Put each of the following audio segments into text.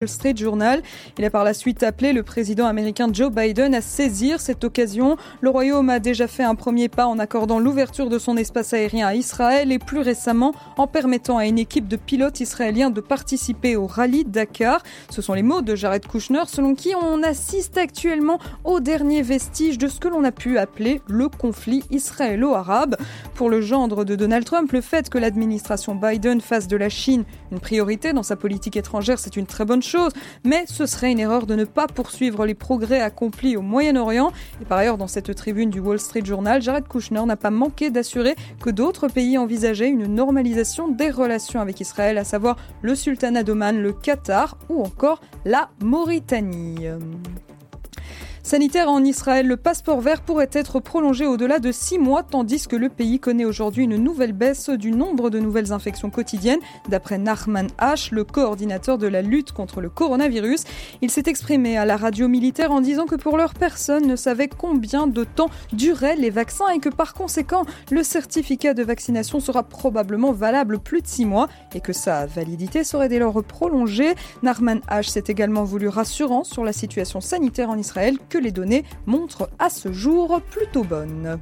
Il a par la suite appelé le président américain Joe Biden à saisir cette occasion. Le Royaume a déjà fait un premier pas en accordant l'ouverture de son espace aérien à Israël et plus récemment en permettant à une équipe de pilotes israéliens de participer au rallye Dakar. Ce sont les mots de Jared Kushner selon qui on assiste actuellement au dernier vestige de ce que l'on a pu appeler le conflit israélo-arabe. Pour le gendre de Donald Trump, le fait que l'administration Biden fasse de la Chine une priorité dans sa politique étrangère, c'est une très bonne chose mais ce serait une erreur de ne pas poursuivre les progrès accomplis au Moyen-Orient. Et par ailleurs, dans cette tribune du Wall Street Journal, Jared Kushner n'a pas manqué d'assurer que d'autres pays envisageaient une normalisation des relations avec Israël, à savoir le Sultanat d'Oman, le Qatar ou encore la Mauritanie. Sanitaire en Israël, le passeport vert pourrait être prolongé au-delà de six mois, tandis que le pays connaît aujourd'hui une nouvelle baisse du nombre de nouvelles infections quotidiennes. D'après Nachman H., le coordinateur de la lutte contre le coronavirus, il s'est exprimé à la radio militaire en disant que pour leur personne ne savait combien de temps duraient les vaccins et que par conséquent, le certificat de vaccination sera probablement valable plus de six mois et que sa validité serait dès lors prolongée. Nachman H. s'est également voulu rassurant sur la situation sanitaire en Israël que les données montrent à ce jour plutôt bonnes.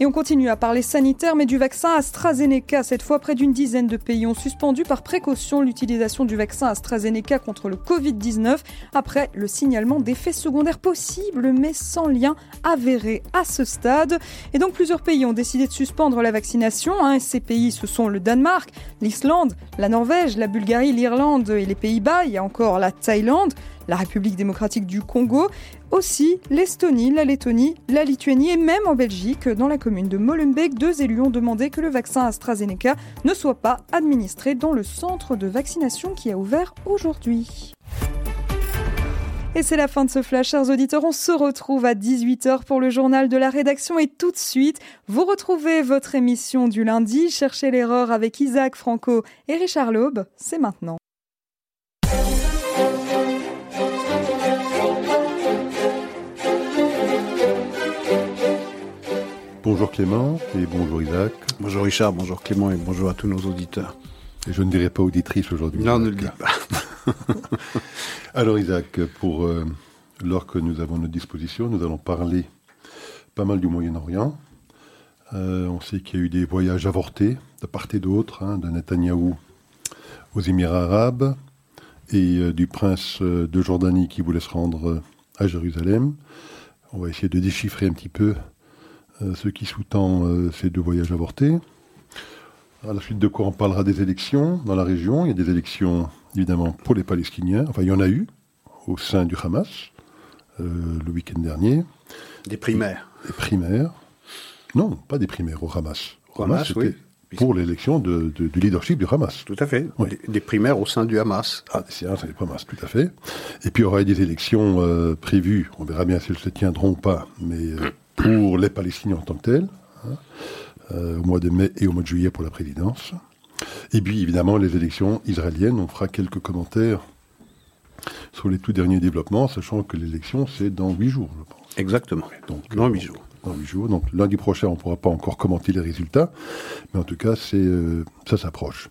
Et on continue à parler sanitaire, mais du vaccin AstraZeneca. Cette fois, près d'une dizaine de pays ont suspendu par précaution l'utilisation du vaccin AstraZeneca contre le Covid-19 après le signalement d'effets secondaires possibles, mais sans lien avéré à ce stade. Et donc, plusieurs pays ont décidé de suspendre la vaccination. Hein. Ces pays, ce sont le Danemark, l'Islande, la Norvège, la Bulgarie, l'Irlande et les Pays-Bas. Il y a encore la Thaïlande la République démocratique du Congo, aussi l'Estonie, la Lettonie, la Lituanie et même en Belgique, dans la commune de Molenbeek, deux élus ont demandé que le vaccin AstraZeneca ne soit pas administré dans le centre de vaccination qui a ouvert aujourd'hui. Et c'est la fin de ce flash, chers auditeurs. On se retrouve à 18h pour le journal de la rédaction et tout de suite, vous retrouvez votre émission du lundi, Cherchez l'erreur avec Isaac Franco et Richard Laube. C'est maintenant. Bonjour Clément et bonjour Isaac. Bonjour Richard, bonjour Clément et bonjour à tous nos auditeurs. Et je ne dirai pas auditrice aujourd'hui. Non, ne le dis pas. Alors Isaac, pour euh, l'heure que nous avons à notre disposition, nous allons parler pas mal du Moyen-Orient. Euh, on sait qu'il y a eu des voyages avortés de part et d'autre, hein, de Netanyahou aux Émirats arabes et euh, du prince de Jordanie qui voulait se rendre à Jérusalem. On va essayer de déchiffrer un petit peu ce qui sous-tend euh, ces deux voyages avortés. À la suite de quoi on parlera des élections dans la région. Il y a des élections évidemment pour les Palestiniens. Enfin, il y en a eu au sein du Hamas euh, le week-end dernier. Des primaires. Des primaires. Non, pas des primaires au Hamas. Au Hamas, oui. Pour l'élection de, du leadership du Hamas. Tout à fait. Des, primaires au sein du Hamas. Ah, c'est du Hamas, tout à fait. Et puis il y aura des élections prévues. On verra bien si elles se tiendront ou pas. Mais pour les Palestiniens en tant que tels, hein, euh, au mois de mai et au mois de juillet pour la présidence. Et puis évidemment les élections israéliennes, on fera quelques commentaires sur les tout derniers développements, sachant que l'élection c'est dans huit jours, je pense. Exactement. Donc, dans huit jours. Dans huit jours. Donc lundi prochain, on ne pourra pas encore commenter les résultats, mais en tout cas, c'est euh, ça s'approche.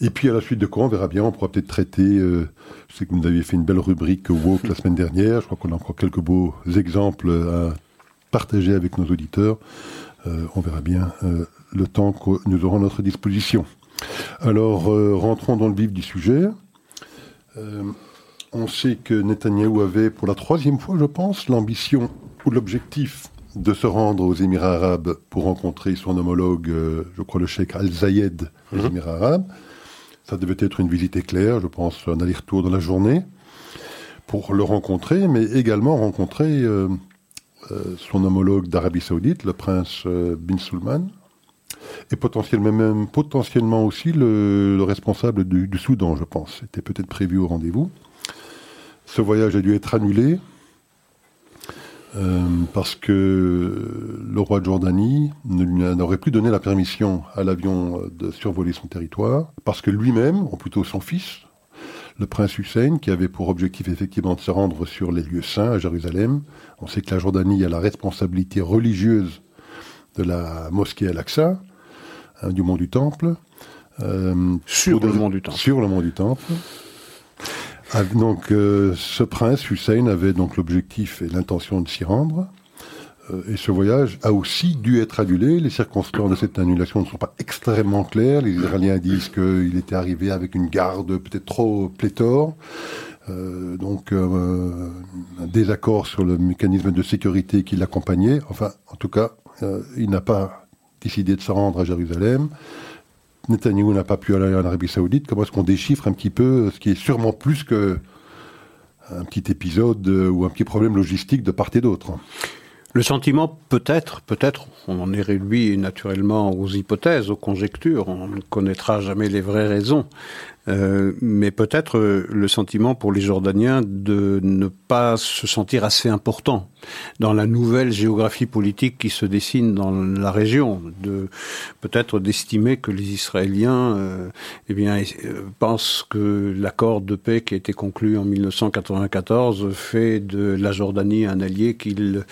Et puis à la suite de quoi, on verra bien, on pourra peut-être traiter. Euh, je sais que vous aviez fait une belle rubrique woke la semaine dernière. Je crois qu'on a encore quelques beaux exemples à partager avec nos auditeurs. Euh, on verra bien euh, le temps que nous aurons à notre disposition. Alors, euh, rentrons dans le vif du sujet. on sait que Netanyahou avait, pour la troisième fois, je pense, l'ambition ou l'objectif de se rendre aux Émirats arabes pour rencontrer son homologue, je crois le cheikh Al-Zayed des mhm. Émirats arabes. Ça devait être une visite éclair, je pense, un aller-retour dans la journée, pour le rencontrer, mais également rencontrer euh, son homologue d'Arabie Saoudite, le prince euh, bin Salman, et potentiellement, même, aussi le, responsable du, Soudan, je pense. C'était peut-être prévu au rendez-vous. Ce voyage a dû être annulé euh, parce que le roi de Jordanie n'aurait plus donné la permission à l'avion de survoler son territoire, parce que lui-même, ou plutôt son fils, le prince Hussein, qui avait pour objectif effectivement de se rendre sur les lieux saints à Jérusalem. On sait que la Jordanie a la responsabilité religieuse de la mosquée Al-Aqsa, hein, du mont du Temple. Euh, sur le mont du Temple. Sur le mont du Temple. Ah, donc, euh, ce prince Hussein avait donc l'objectif et l'intention de s'y rendre. Euh, et ce voyage a aussi dû être annulé. Les circonstances de cette annulation ne sont pas extrêmement claires. Les Israéliens disent qu'il était arrivé avec une garde peut-être trop pléthore. Euh, donc euh, un désaccord sur le mécanisme de sécurité qui l'accompagnait. Enfin, en tout cas, il n'a pas décidé de se rendre à Jérusalem. Netanyahu n'a pas pu aller en Arabie Saoudite. Comment est-ce qu'on déchiffre un petit peu ce qui est sûrement plus que un petit épisode ou un petit problème logistique de part et d'autre? Le sentiment, peut-être, peut-être, on en est réduit naturellement aux hypothèses, aux conjectures, on ne connaîtra jamais les vraies raisons. Euh, mais peut-être euh, le sentiment pour les Jordaniens de ne pas se sentir assez important dans la nouvelle géographie politique qui se dessine dans la région, de peut-être d'estimer que les Israéliens, euh, eh bien, euh, pensent que l'accord de paix qui a été conclu en 1994 fait de la Jordanie un allié qu'il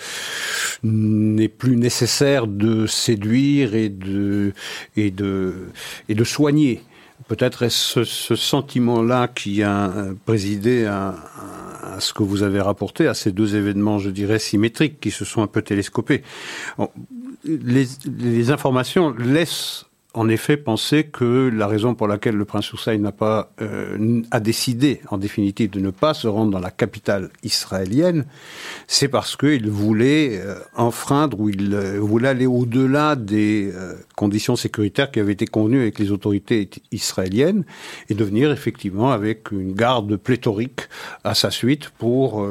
n'est plus nécessaire de séduire et de et de et de soigner Peut-être est-ce ce, sentiment-là qui a euh, présidé à, à, ce que vous avez rapporté, à ces deux événements, je dirais, symétriques, qui se sont un peu télescopés. les, les informations laissent en effet penser que la raison pour laquelle le prince Hussein n'a pas euh, a décidé en définitive de ne pas se rendre dans la capitale israélienne, c'est parce qu'il voulait euh, enfreindre ou il euh, voulait aller au-delà des conditions sécuritaires qui avaient été convenues avec les autorités israéliennes et de venir effectivement avec une garde pléthorique à sa suite pour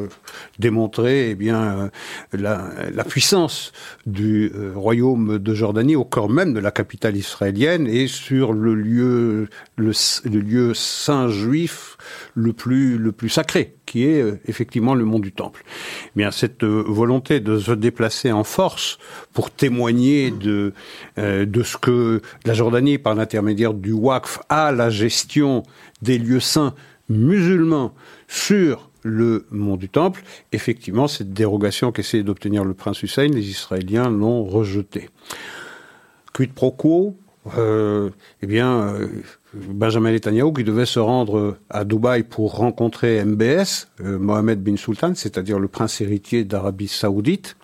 démontrer eh bien la, la, puissance du royaume de Jordanie au corps même de la capitale israélienne et sur le lieu, le, lieu saint juif le plus, le plus sacré, qui est euh, effectivement le mont du Temple. Eh bien, cette euh, volonté de se déplacer en force pour témoigner de, euh, de ce que la Jordanie, par l'intermédiaire du Waqf, a la gestion des lieux saints musulmans sur le mont du Temple, effectivement, cette dérogation qu'essayait d'obtenir le prince Hussein, les Israéliens l'ont rejetée. Quid pro quo? Euh, eh bien, euh, Benjamin Netanyahu, qui devait se rendre à Dubaï pour rencontrer MBS, euh, Mohamed bin Sultan, c'est-à-dire le prince héritier d'Arabie saoudite,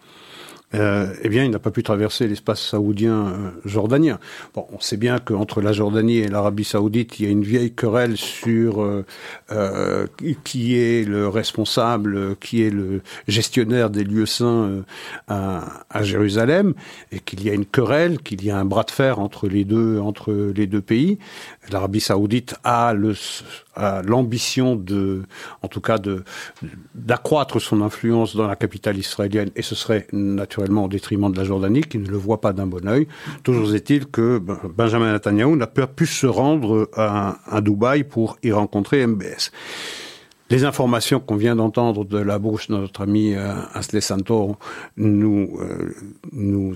euh, eh bien, il n'a pas pu traverser l'espace saoudien euh. Bon, on sait bien qu'entre la Jordanie et l'Arabie saoudite, il y a une vieille querelle sur euh, euh qui est le responsable, qui est le gestionnaire des lieux saints à, à, Jérusalem, et qu'il y a une querelle, qu'il y a un bras de fer entre les deux, entre les deux pays. L'Arabie saoudite a le l'ambition de, en tout cas, d'accroître son influence dans la capitale israélienne, et ce serait naturellement au détriment de la Jordanie, qui ne le voit pas d'un bon oeil. Toujours est-il que Benjamin Netanyahu n'a pas pu se rendre à, à Dubaï pour y rencontrer MBS. Les informations qu'on vient d'entendre de la bouche de notre ami euh, Asle Santo nous, euh, nous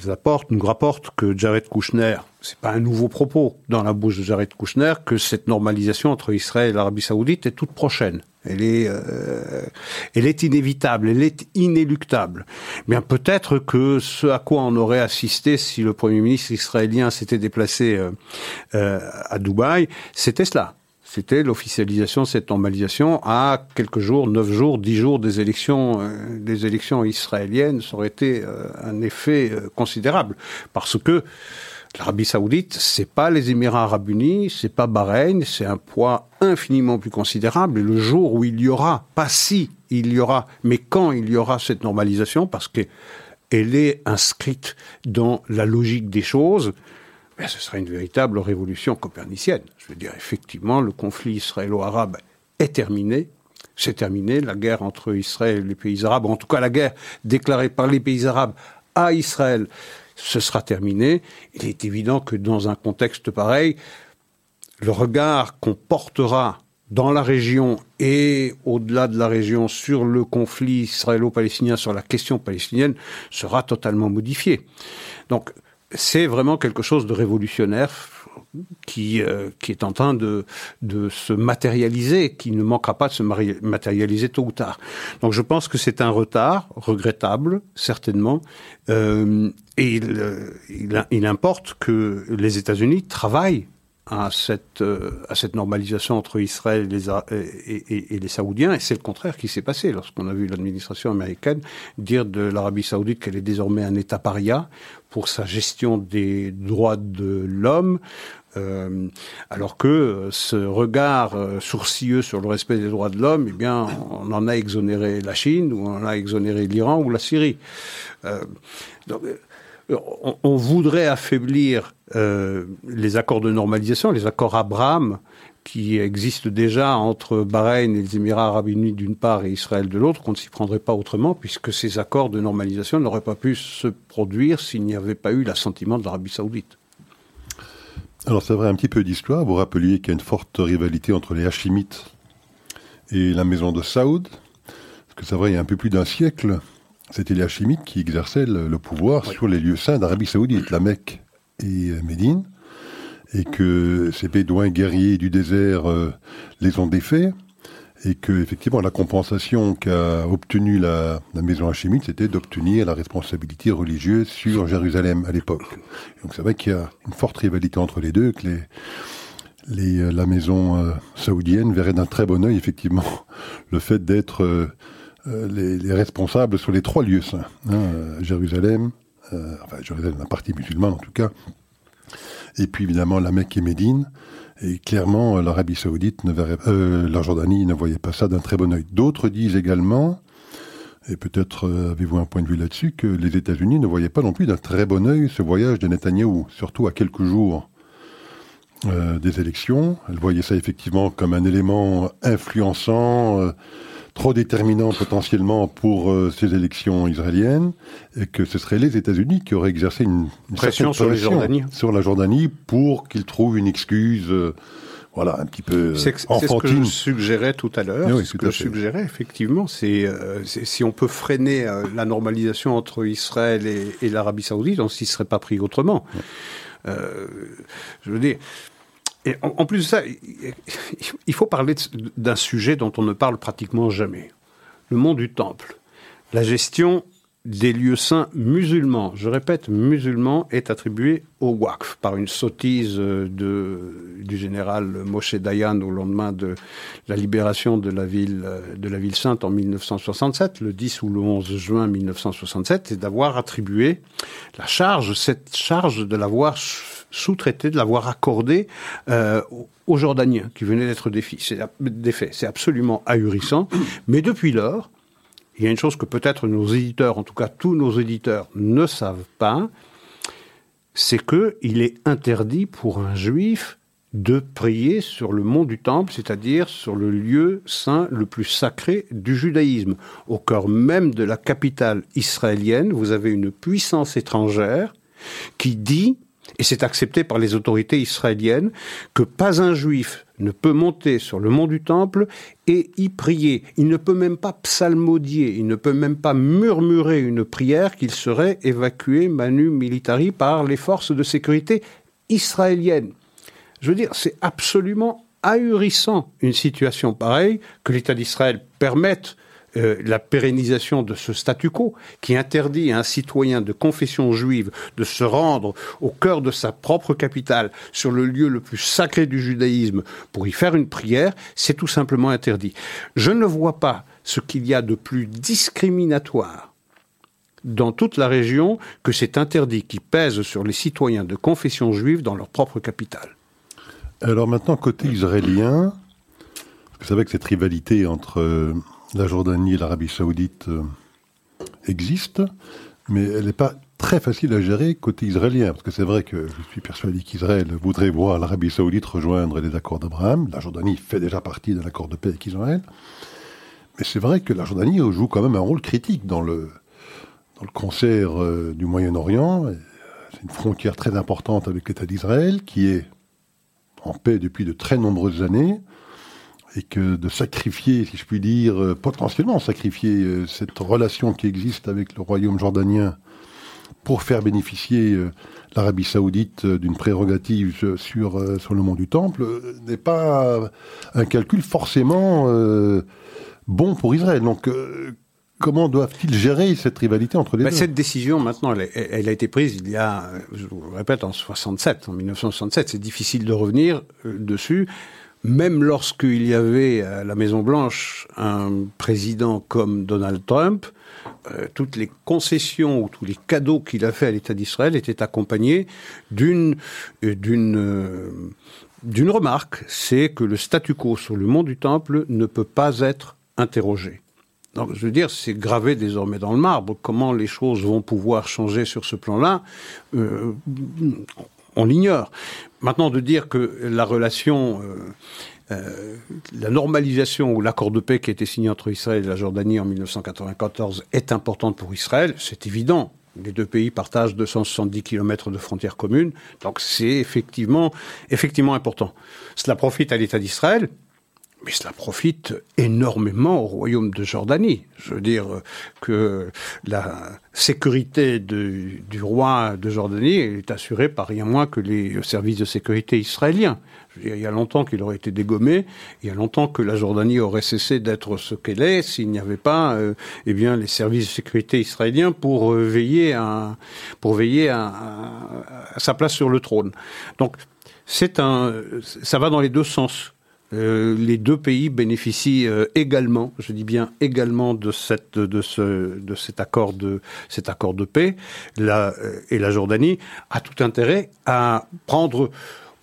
nous rapportent que Jared Kushner, c'est pas un nouveau propos dans la bouche de Jared Kushner, que cette normalisation entre Israël et l'Arabie Saoudite est toute prochaine. Elle est, euh, elle est inévitable, elle est inéluctable. Bien peut-être que ce à quoi on aurait assisté si le Premier ministre israélien s'était déplacé euh, euh, à Dubaï, c'était cela c'était l'officialisation de cette normalisation à quelques jours, neuf jours, dix jours des élections, euh, des élections israéliennes. Ça aurait été euh, un effet considérable parce que l'Arabie Saoudite, c'est pas les Émirats Arabes Unis, c'est pas Bahreïn, c'est un poids infiniment plus considérable. Et le jour où il y aura, pas si il y aura, mais quand il y aura cette normalisation, parce que elle est inscrite dans la logique des choses, ben, ce sera une véritable révolution copernicienne. Je veux dire, effectivement, le conflit israélo-arabe est terminé. C'est terminé, la guerre entre Israël et les pays arabes, en tout cas la guerre déclarée par les pays arabes à Israël, ce sera terminé. Il est évident que dans un contexte pareil, le regard qu'on portera dans la région et au-delà de la région sur le conflit israélo-palestinien, sur la question palestinienne, sera totalement modifié. Donc, c'est vraiment quelque chose de révolutionnaire qui, euh, qui est en train de, se matérialiser, qui ne manquera pas de se matérialiser tôt ou tard. Donc je pense que c'est un retard regrettable, certainement, euh, et il, il, importe que les États-Unis travaillent à cette, à cette normalisation entre Israël et les, et, les Saoudiens, et c'est le contraire qui s'est passé lorsqu'on a vu l'administration américaine dire de l'Arabie saoudite qu'elle est désormais un État paria pour sa gestion des droits de l'homme, euh, alors que ce regard euh, sourcilleux sur le respect des droits de l'homme, eh bien, on en a exonéré la Chine, ou on en a exonéré l'Iran ou la Syrie. Euh, donc, on, on, voudrait affaiblir les accords de normalisation, les accords Abraham, qui existent déjà entre Bahreïn et les Émirats arabes unis d'une part et Israël de l'autre, qu'on ne s'y prendrait pas autrement, puisque ces accords de normalisation n'auraient pas pu se produire s'il n'y avait pas eu l'assentiment de l'Arabie saoudite. Alors c'est vrai, un petit peu d'histoire. Vous rappeliez qu'il y a une forte rivalité entre les Hachimites et la maison de Saoud. Parce que c'est vrai, il y a un peu plus d'un siècle, c'était les Hachimites qui exerçaient le, pouvoir sur les lieux saints d'Arabie saoudite, la Mecque et euh, Médine. Et que ces bédouins guerriers du désert euh, les ont défaits et que effectivement la compensation qu'a obtenue la, maison hachimite, c'était d'obtenir la responsabilité religieuse sur Jérusalem à l'époque. Donc c'est vrai qu'il y a une forte rivalité entre les deux, que euh, la maison euh, saoudienne verrait d'un très bon œil effectivement le fait d'être les, responsables sur les trois lieux saints, hein, Jérusalem, enfin Jérusalem, la partie musulmane en tout cas, et puis évidemment la Mecque et Médine. Et clairement, euh, l'Arabie saoudite ne euh, la Jordanie ne voyait pas ça d'un très bon oeil. D'autres disent également, et peut-être euh, avez-vous un point de vue là-dessus, que les États-Unis ne voyaient pas non plus d'un très bon oeil ce voyage de Netanyahou, surtout à quelques jours des élections. Elles voyaient ça effectivement comme un élément influençant trop déterminant potentiellement pour euh, ces élections israéliennes, et que ce serait les États-Unis qui auraient exercé une, pression, sur, sur la Jordanie pour qu'ils trouvent une excuse. Euh, voilà, un petit peu C'est ce que je suggérais tout à l'heure. Oui, ce que je suggérais, effectivement, c'est euh, si on peut freiner la normalisation entre Israël et, l'Arabie Saoudite, on s'y serait pas pris autrement. je veux dire, et en, plus de ça, il faut parler d'un sujet dont on ne parle pratiquement jamais. Le monde du temple. La gestion des lieux saints musulmans, je répète, musulmans, est attribuée au Waqf par une sottise de, du général Moshe Dayan au lendemain de la libération de la ville, de la ville sainte en 1967, le 10 ou le 11 juin 1967, et d'avoir attribué la charge, cette charge de l'avoir sous-traité, de l'avoir accordé euh, aux Jordaniens qui venaient d'être défaits. C'est absolument ahurissant. Mais depuis lors, il y a une chose que peut-être nos éditeurs, en tout cas tous nos éditeurs, ne savent pas, c'est qu'il est interdit pour un juif de prier sur le mont du Temple, c'est-à-dire sur le lieu saint le plus sacré du judaïsme. Au cœur même de la capitale israélienne, vous avez une puissance étrangère qui dit et c'est accepté par les autorités israéliennes, que pas un juif ne peut monter sur le mont du Temple et y prier. Il ne peut même pas psalmodier, il ne peut même pas murmurer une prière qu'il serait évacué manu militari par les forces de sécurité israéliennes. Je veux dire, c'est absolument ahurissant une situation pareille que l'État d'Israël permette euh, la pérennisation de ce statu quo qui interdit à un citoyen de confession juive de se rendre au cœur de sa propre capitale, sur le lieu le plus sacré du judaïsme, pour y faire une prière, c'est tout simplement interdit. Je ne vois pas ce qu'il y a de plus discriminatoire dans toute la région que cet interdit qui pèse sur les citoyens de confession juive dans leur propre capitale. Alors maintenant, côté israélien, vous savez que cette rivalité entre euh, la Jordanie et l'Arabie saoudite euh, existent, mais elle n'est pas très facile à gérer côté israélien, parce que c'est vrai que je suis persuadé qu'Israël voudrait voir l'Arabie saoudite rejoindre les accords d'Abraham. La Jordanie fait déjà partie de l'accord de paix avec Israël. Mais c'est vrai que la Jordanie joue quand même un rôle critique dans le, dans le concert euh, du Moyen-Orient. C'est une frontière très importante avec l'État d'Israël, qui est en paix depuis de très nombreuses années et que de sacrifier, si je puis dire, euh, potentiellement sacrifier euh, cette relation qui existe avec le royaume jordanien pour faire bénéficier euh, l'Arabie saoudite d'une prérogative sur, sur le mont du Temple, n'est pas un calcul forcément bon pour Israël. Donc, comment doivent-ils gérer cette rivalité entre les ben, deux? Cette décision, maintenant, elle, a été prise il y a, je vous le répète, en 67, en 1967. C'est difficile de revenir euh, dessus. Même lorsqu'il y avait à la Maison Blanche un président comme Donald Trump, euh, toutes les concessions ou tous les cadeaux qu'il a fait à l'État d'Israël étaient accompagnés d'une euh, d'une d'une remarque, c'est que le statu quo sur le mont du Temple ne peut pas être interrogé. Donc, je veux dire, c'est gravé désormais dans le marbre. Comment les choses vont pouvoir changer sur ce plan-là, euh, on l'ignore. Maintenant, de dire que la relation, euh, euh, la normalisation ou l'accord de paix qui a été signé entre Israël et la Jordanie en 1994 est importante pour Israël, c'est évident. Les deux pays partagent 270 km de frontières communes, donc c'est effectivement, effectivement important. Cela profite à l'État d'Israël, mais cela profite énormément au royaume de Jordanie. Je veux dire que la sécurité du roi de Jordanie est assurée par rien moins que les services de sécurité israéliens. il y a longtemps qu'il aurait été dégommé, il y a longtemps que la Jordanie aurait cessé d'être ce qu'elle est s'il n'y avait pas euh, eh bien, les services de sécurité israéliens pour euh, veiller, à, à, sa place sur le trône. Donc, un, ça va dans les deux sens. Euh, les deux pays bénéficient euh, également, je dis bien également, de, cet, accord de, paix. Euh, et la Jordanie a tout intérêt à prendre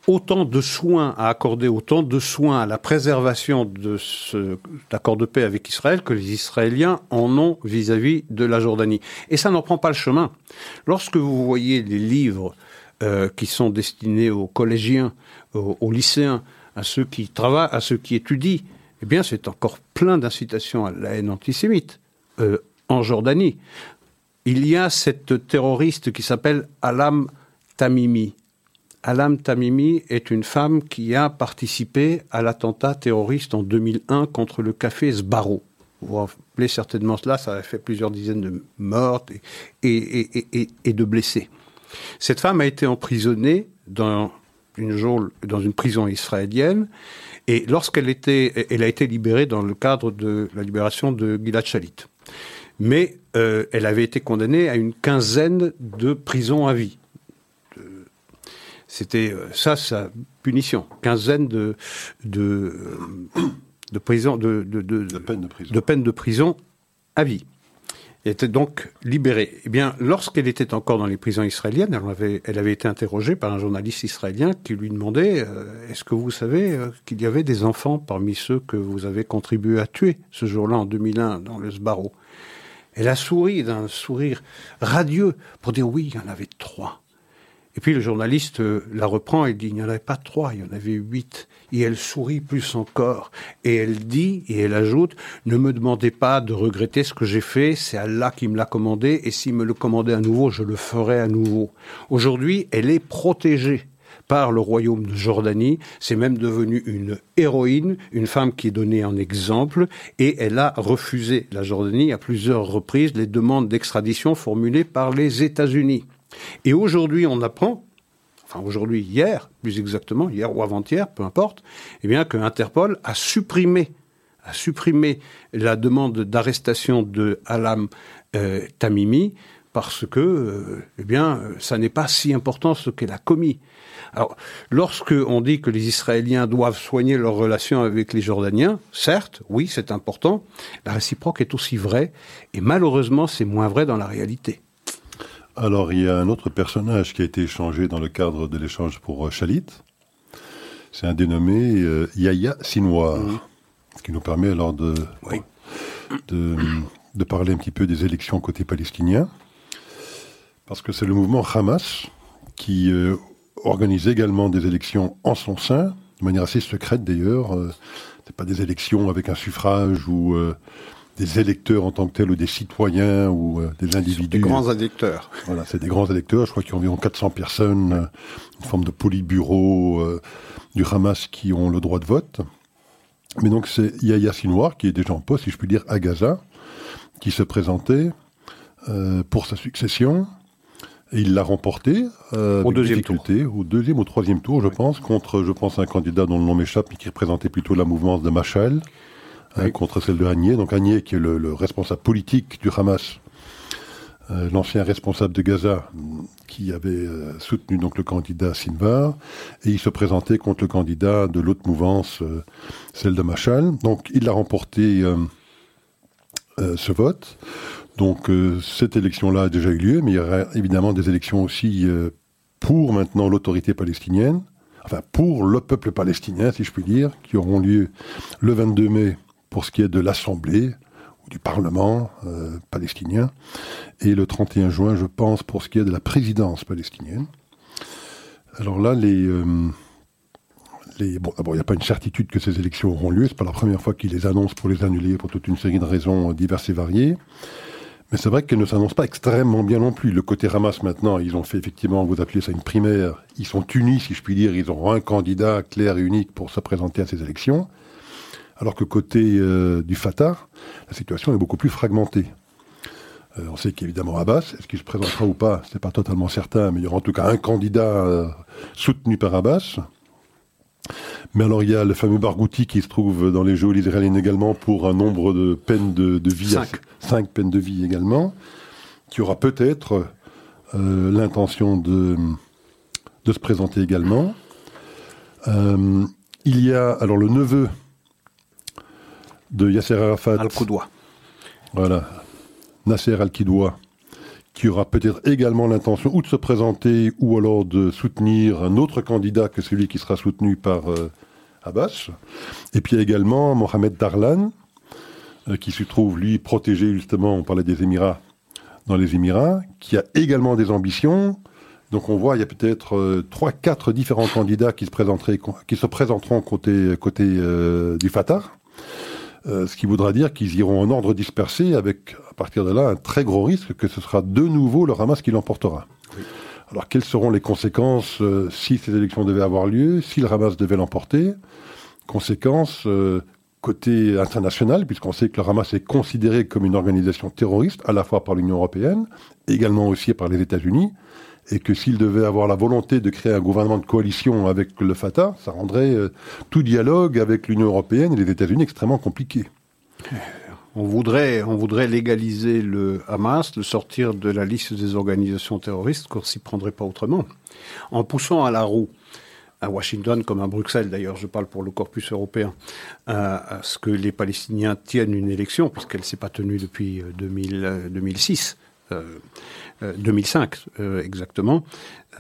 autant de soins, à accorder autant de soins à la préservation de cet accord de paix avec Israël que les Israéliens en ont vis-à-vis de la Jordanie. Et ça n'en prend pas le chemin. Lorsque vous voyez les livres qui sont destinés aux collégiens, aux lycéens, à ceux qui travaillent, à ceux qui étudient, eh bien, c'est encore plein d'incitations à la haine antisémite. Euh, en Jordanie, il y a cette terroriste qui s'appelle Alam Tamimi. Alam Tamimi est une femme qui a participé à l'attentat terroriste en 2001 contre le café Sbarro. Vous vous rappelez certainement cela, ça a fait plusieurs dizaines de morts et, et de blessés. Cette femme a été emprisonnée dans une dans une prison israélienne. Et lorsqu'elle était, elle a été libérée dans le cadre de la libération de Gilad Shalit. Mais euh, elle avait été condamnée à une quinzaine de prisons à vie. C'était euh, ça sa punition, quinzaine de de de prison de de, de, de peine de prison. de peine de prison à vie était donc libérée. Eh bien, lorsqu'elle était encore dans les prisons israéliennes, elle avait, été interrogée par un journaliste israélien qui lui demandait euh, Est-ce que vous savez euh, qu'il y avait des enfants parmi ceux que vous avez contribué à tuer ce jour-là en 2001 dans le Sbarro Elle a souri d'un sourire radieux pour dire Oui, il y en avait trois. Et puis le journaliste euh, la reprend et dit, il n'y en avait pas trois, il y en avait huit. Et elle sourit plus encore. Et elle dit, et elle ajoute, ne me demandez pas de regretter ce que j'ai fait, c'est Allah qui me l'a commandé, et s'il me le commandait à nouveau, je le ferai à nouveau. Aujourd'hui, elle est protégée par le royaume de Jordanie. C'est même devenu une héroïne, une femme qui est donnée en exemple, et elle a refusé la Jordanie à plusieurs reprises les demandes d'extradition formulées par les États-Unis. Et aujourd'hui, on apprend, enfin aujourd'hui, hier, plus exactement, hier ou avant-hier, peu importe, eh bien que Interpol a supprimé, a supprimé la demande d'arrestation de Alam euh, Tamimi parce que, euh, eh bien, ça n'est pas si important ce qu'elle a commis. Alors, lorsque on dit que les Israéliens doivent soigner leurs relations avec les Jordaniens, certes, oui, c'est important. La réciproque est aussi vraie, et malheureusement, c'est moins vrai dans la réalité. Alors, il y a un autre personnage qui a été échangé dans le cadre de l'échange pour euh, Chalit. C'est un dénommé euh, Yahya Sinoir, ce qui nous permet alors de, de, parler un petit peu des élections côté palestinien, parce que c'est le mouvement Hamas qui euh, organise également des élections en son sein, de manière assez secrète d'ailleurs. Ce n'est pas des élections avec un suffrage ou des électeurs en tant que tels ou des citoyens ou euh, des individus. Des grands électeurs. Voilà, c'est des grands électeurs. Je crois qu'il y a environ 400 personnes, euh, une forme de polybureau euh, du Hamas qui ont le droit de vote. Mais donc c'est Yahya Sinoir qui est déjà en poste, si je puis dire, à Gaza, qui se présentait pour sa succession. Et il l'a remporté au deuxième tour. Au deuxième ou troisième tour, je pense, contre, je pense, un candidat dont le nom m'échappe, mais qui représentait plutôt la mouvance de Machal hein, contre celle de Agnier. Donc Agnier, qui est le, responsable politique du Hamas, euh, l'ancien responsable de Gaza, qui avait euh, soutenu donc le candidat Sinvar, et il se présentait contre le candidat de l'autre mouvance, euh, celle de Machal. Donc il a remporté ce vote. Donc cette élection-là a déjà eu lieu, mais il y aura évidemment des élections aussi pour maintenant l'autorité palestinienne enfin pour le peuple palestinien, si je puis dire, qui auront lieu le 22 mai pour ce qui est de l'Assemblée ou du Parlement euh, palestinien, et le 31 juin, je pense, pour ce qui est de la présidence palestinienne. Alors là, euh, bon, il n'y a pas une certitude que ces élections auront lieu. C'est pas la première fois qu'ils les annoncent pour les annuler pour toute une série de raisons diverses et variées. Mais c'est vrai qu'elle ne s'annonce pas extrêmement bien non plus. Le côté Hamas maintenant, ils ont fait effectivement, vous appelez ça une primaire, ils sont unis, si je puis dire, ils ont un candidat clair et unique pour se présenter à ces élections. Alors que côté euh, du Fatah, la situation est beaucoup plus fragmentée. Euh, on sait qu'évidemment Abbas, est-ce qu'il se présentera ou pas, c'est pas totalement certain, mais il y aura en tout cas un candidat euh, soutenu par Abbas. Mais alors il y a le fameux Barghouti qui se trouve dans les jeux israéliennes également pour un nombre de peines de, vie. Cinq. cinq. peines de vie également. Qui aura peut-être euh, l'intention de, de se présenter également. Euh, il y a alors le neveu de Yasser Arafat. Al-Qudwa. Voilà. Nasser Al-Kidwa qui aura peut-être également l'intention ou de se présenter ou alors de soutenir un autre candidat que celui qui sera soutenu par euh, Abbas. Et puis il y a également Mohamed Darlan, euh, qui se trouve, lui, protégé justement, on parlait des Émirats, dans les Émirats, qui a également des ambitions. Donc on voit, il y a peut-être euh, trois, quatre différents candidats qui se, présenteraient, qui se présenteront côté, côté du Fatah. Ce qui voudra dire qu'ils iront en ordre dispersé avec partir de là un très gros risque que ce sera de nouveau le Hamas qui l'emportera. Alors quelles seront les conséquences euh, si ces élections devaient avoir lieu, si le Hamas devait l'emporter? Conséquences euh, côté international, puisqu'on sait que le Hamas est considéré comme une organisation terroriste, à la fois par l'Union européenne, également aussi par les États-Unis, et que s'il devait avoir la volonté de créer un gouvernement de coalition avec le Fatah, ça rendrait euh, tout dialogue avec l'Union européenne et les États-Unis extrêmement compliqué. On voudrait, on voudrait légaliser le Hamas, le sortir de la liste des organisations terroristes, qu'on s'y prendrait pas autrement. En poussant à la roue, à Washington comme à Bruxelles, d'ailleurs, je parle pour le corpus européen, à, ce que les Palestiniens tiennent une élection, puisqu'elle ne s'est pas tenue depuis 2000, 2006. 2005 exactement,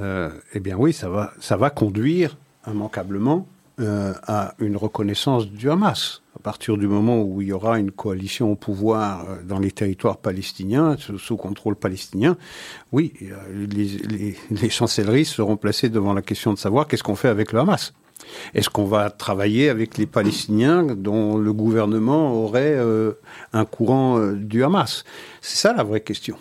euh, eh bien oui, ça va, ça va conduire immanquablement euh, à une reconnaissance du Hamas. À partir du moment où il y aura une coalition au pouvoir euh, dans les territoires palestiniens, sous, contrôle palestinien, oui, euh, les, les, chancelleries seront placées devant la question de savoir qu'est-ce qu'on fait avec le Hamas. Est-ce qu'on va travailler avec les Palestiniens dont le gouvernement aurait un courant du Hamas? C'est ça la vraie question.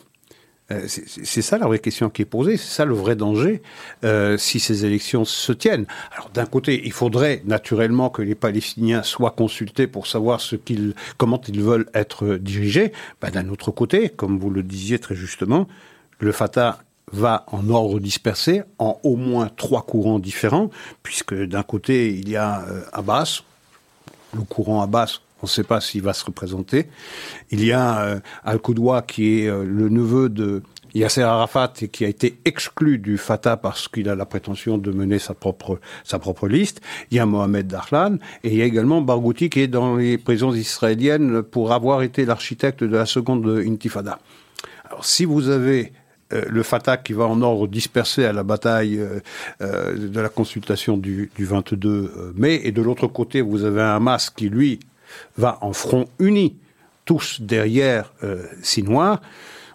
Euh, c'est ça la vraie question qui est posée, c'est ça le vrai danger euh, si ces élections se tiennent. Alors d'un côté, il faudrait naturellement que les Palestiniens soient consultés pour savoir comment ils veulent être dirigés. Ben, d'un autre côté, comme vous le disiez très justement, le Fatah va en ordre dispersé, en au moins trois courants différents, puisque d'un côté il y a euh, Abbas, le courant Abbas on ne sait pas s'il va se représenter. Il y a euh, Al-Qudwa qui est euh, le neveu de Yasser Arafat et qui a été exclu du Fatah parce qu'il a la prétention de mener sa propre, sa propre liste. Il y a Mohamed Darlan et il y a également Barghouti qui est dans les prisons israéliennes pour avoir été l'architecte de la seconde intifada. Alors si vous avez euh, le Fatah qui va en ordre dispersé à la bataille de la consultation du, du 22 mai, et de l'autre côté, vous avez un Hamas qui, lui, va en front uni, tous derrière euh,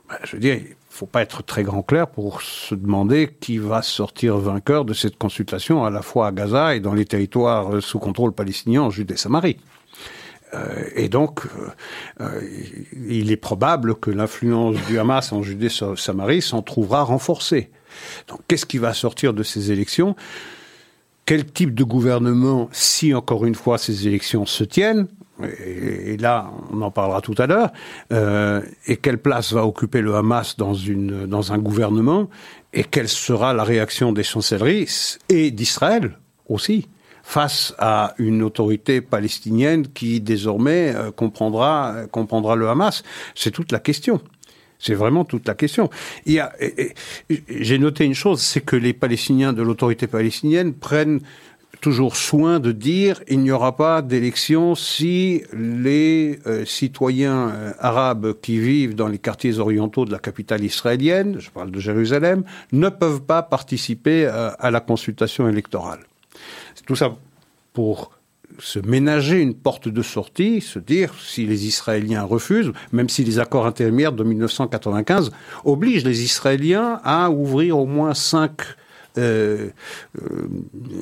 bah, je veux dire, il faut pas être très grand clair pour se demander qui va sortir vainqueur de cette consultation à la fois à Gaza et dans les territoires euh, sous contrôle palestinien en Judée-Samarie. Euh, et donc, il est probable que l'influence du Hamas en Judée-Samarie s'en trouvera renforcée. Donc, qu'est-ce qui va sortir de ces élections? Quel type de gouvernement, si encore une fois ces élections se tiennent, et, là on en parlera tout à l'heure, euh, et quelle place va occuper le Hamas dans, une, dans un gouvernement, et quelle sera la réaction des chancelleries et d'Israël aussi face à une autorité palestinienne qui désormais euh, comprendra, comprendra le Hamas? C'est toute la question. C'est vraiment toute la question. J'ai noté une chose, c'est que les Palestiniens de l'autorité palestinienne prennent toujours soin de dire il n'y aura pas d'élection si les euh, citoyens euh, arabes qui vivent dans les quartiers orientaux de la capitale israélienne, je parle de Jérusalem, ne peuvent pas participer à, à la consultation électorale. C'est tout ça pour se ménager une porte de sortie, se dire si les Israéliens refusent, même si les accords intérimaires de 1995 obligent les Israéliens à ouvrir au moins cinq euh, euh,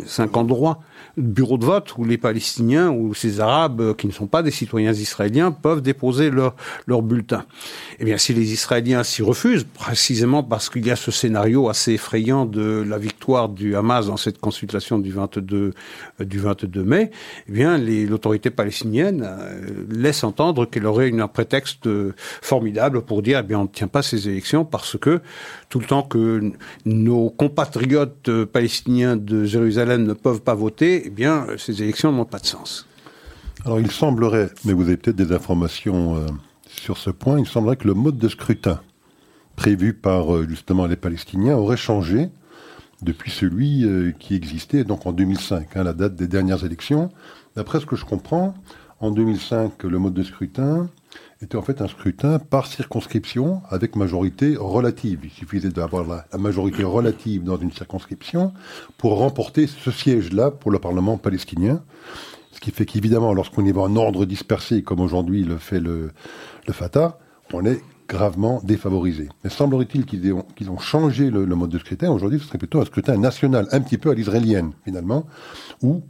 cinq endroits bureaux de vote où les Palestiniens ou ces Arabes qui ne sont pas des citoyens israéliens peuvent déposer leur, bulletin. Eh bien, si les Israéliens s'y refusent, précisément parce qu'il y a ce scénario assez effrayant de la victoire du Hamas dans cette consultation du 22, du 22 mai, eh bien, l'autorité palestinienne euh, laisse entendre qu'elle aurait un prétexte formidable pour dire, eh bien, on ne tient pas ces élections parce que tout le temps que nos compatriotes palestiniens de Jérusalem ne peuvent pas voter, eh bien, ces élections n'ont pas de sens. Alors, il semblerait, mais vous avez peut-être des informations euh, sur ce point, il semblerait que le mode de scrutin prévu par euh, justement les Palestiniens aurait changé depuis celui euh, qui existait donc en 2005, hein, la date des dernières élections. D'après ce que je comprends, en 2005, le mode de scrutin était en fait un scrutin par circonscription avec majorité relative. Il suffisait d'avoir la, majorité relative dans une circonscription pour remporter ce siège-là pour le Parlement palestinien. Ce qui fait qu'évidemment, lorsqu'on y va en ordre dispersé, comme aujourd'hui le fait le, Fatah, on est gravement défavorisé. Mais semblerait-il qu'ils ont, qu'ils ont, changé le, mode de scrutin. Aujourd'hui, ce serait plutôt un scrutin national, un petit peu à l'israélienne, finalement, où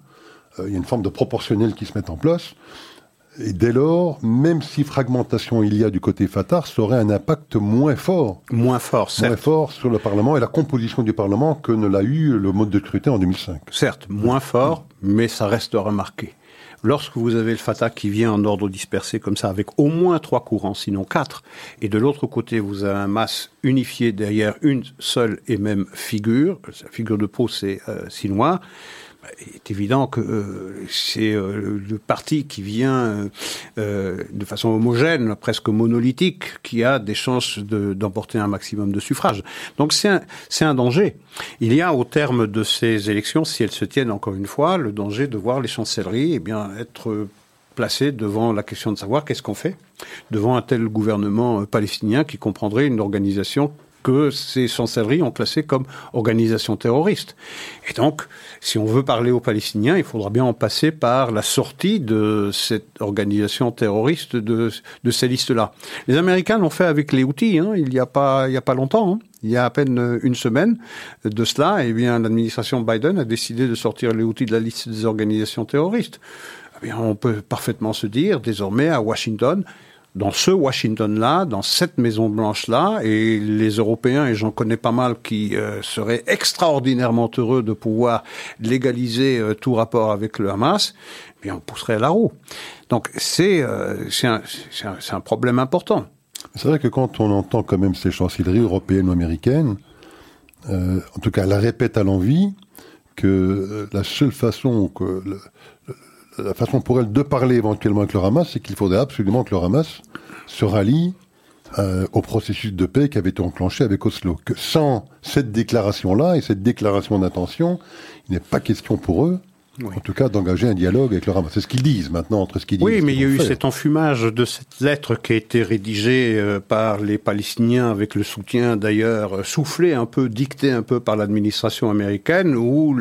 euh, il y a une forme de proportionnel qui se met en place. Et dès lors, même si fragmentation il y a du côté Fatah, ça aurait un impact moins fort. Moins fort, certes. Moins fort sur le Parlement et la composition du Parlement que ne l'a eu le mode de scrutin en 2005. Certes, moins fort, mais ça reste remarqué. Lorsque vous avez le Fatah qui vient en ordre dispersé comme ça, avec au moins trois courants, sinon quatre, et de l'autre côté, vous avez un masse unifié derrière une seule et même figure, la figure de peau, c'est euh, Sinois, il est évident que euh, c'est euh, le parti qui vient euh, de façon homogène, presque monolithique, qui a des chances d'emporter un maximum de suffrages. Donc c'est un, danger. Il y a au terme de ces élections, si elles se tiennent encore une fois, le danger de voir les chancelleries eh bien, être placées devant la question de savoir qu'est-ce qu'on fait devant un tel gouvernement palestinien qui comprendrait une organisation que ces chancelleries ont classé comme organisation terroriste. Et donc, si on veut parler aux Palestiniens, il faudra bien en passer par la sortie de cette organisation terroriste de, de ces listes-là. Les Américains l'ont fait avec les outils, hein, il n'y a pas, longtemps. Hein. Il y a à peine une semaine de cela, eh bien, l'administration Biden a décidé de sortir les outils de la liste des organisations terroristes. Eh on peut parfaitement se dire, désormais, à Washington, dans ce Washington-là, dans cette Maison Blanche-là, et les Européens, et j'en connais pas mal, qui euh, seraient extraordinairement heureux de pouvoir légaliser euh, tout rapport avec le Hamas, bien on pousserait la roue. Donc c'est euh, un, problème important. C'est vrai que quand on entend quand même ces chancelleries européennes ou américaines, en tout cas, la répète à l'envie que la seule façon que la façon pour elle de parler éventuellement avec le Hamas, c'est qu'il faudrait absolument que le Hamas se rallie euh, au processus de paix qui avait été enclenché avec Oslo. Que sans cette déclaration-là et cette déclaration d'intention, il n'est pas question pour eux en tout cas, d'engager un dialogue avec le Hamas. C'est ce qu'ils disent maintenant, entre ce qu'ils disent. Oui, mais il y a eu cet enfumage de cette lettre qui a été rédigée euh, par les Palestiniens avec le soutien d'ailleurs euh, soufflé un peu, dicté un peu par l'administration américaine, où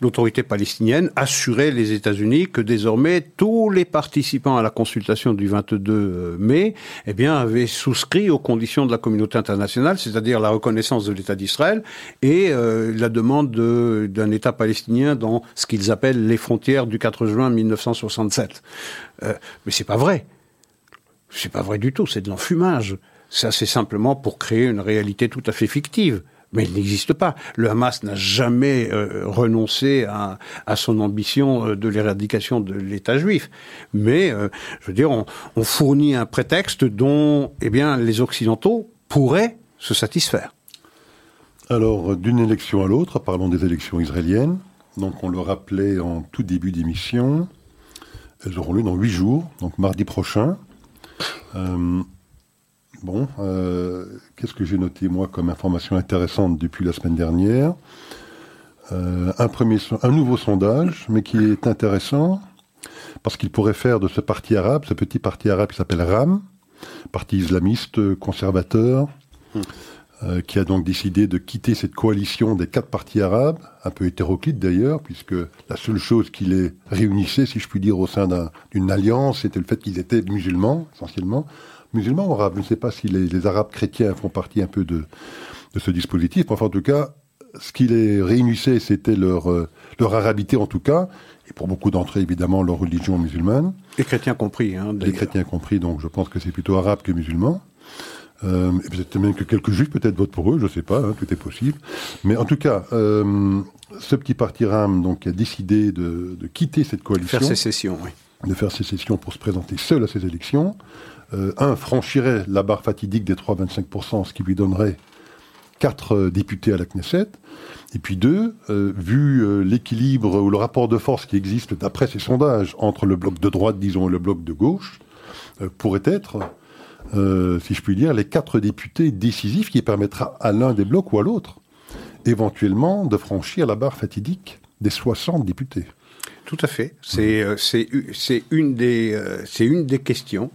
l'autorité palestinienne assurait les États-Unis que désormais tous les participants à la consultation du 22 euh, mai, eh bien, avaient souscrit aux conditions de la communauté internationale, c'est-à-dire la reconnaissance de l'État d'Israël et la demande d'un État palestinien dans ce qu'ils appellent les frontières du 4 juin 1967. Euh, mais c'est pas vrai. C'est pas vrai du tout, c'est de l'enfumage. Ça, c'est simplement pour créer une réalité tout à fait fictive. Mais il n'existe pas. Le Hamas n'a jamais euh, renoncé à, son ambition euh, de l'éradication de l'État juif. Mais, je veux dire, on, on, fournit un prétexte dont, eh bien, les Occidentaux pourraient se satisfaire. Alors, d'une élection à l'autre, parlons des élections israéliennes. Donc on le rappelait en tout début d'émission. Elles auront lieu dans huit jours, donc mardi prochain. Euh, bon, euh, qu'est-ce que j'ai noté moi comme information intéressante depuis la semaine dernière? Euh, un, un nouveau sondage, mais qui est intéressant parce qu'il pourrait faire de ce parti arabe, ce petit parti arabe qui s'appelle RAM, parti islamiste conservateur, hmm. Euh, qui a donc décidé de quitter cette coalition des quatre partis arabes, un peu hétéroclite d'ailleurs, puisque la seule chose qui les réunissait, si je puis dire, au sein d'une alliance, c'était le fait qu'ils étaient musulmans, essentiellement. Musulmans ou arabes Je ne sais pas si les, arabes chrétiens font partie un peu de, de ce dispositif, enfin en tout cas, ce qui les réunissait, c'était leur, euh, leur arabité en tout cas, et pour beaucoup d'entre eux, évidemment, leur religion musulmane. Les chrétiens compris. Hein, les chrétiens compris, donc je pense que c'est plutôt arabe que musulman. Euh, peut-être même que quelques juifs peut-être votent pour eux, je ne sais pas, hein, tout est possible. Mais en tout cas, euh, ce petit parti RAM donc, a décidé de, quitter cette coalition. Faire sécession, oui. De faire sécession pour se présenter seul à ces élections. Euh, un, franchirait la barre fatidique des 3,25%, ce qui lui donnerait quatre députés à la Knesset. Et puis deux, vu l'équilibre ou le rapport de force qui existe d'après ces sondages entre le bloc de droite, disons, et le bloc de gauche, pourrait être euh, si je puis dire, les quatre députés décisifs qui permettra à l'un des blocs ou à l'autre, éventuellement, de franchir la barre fatidique des 60 députés. Tout à fait. C'est euh, une, des, euh, une des questions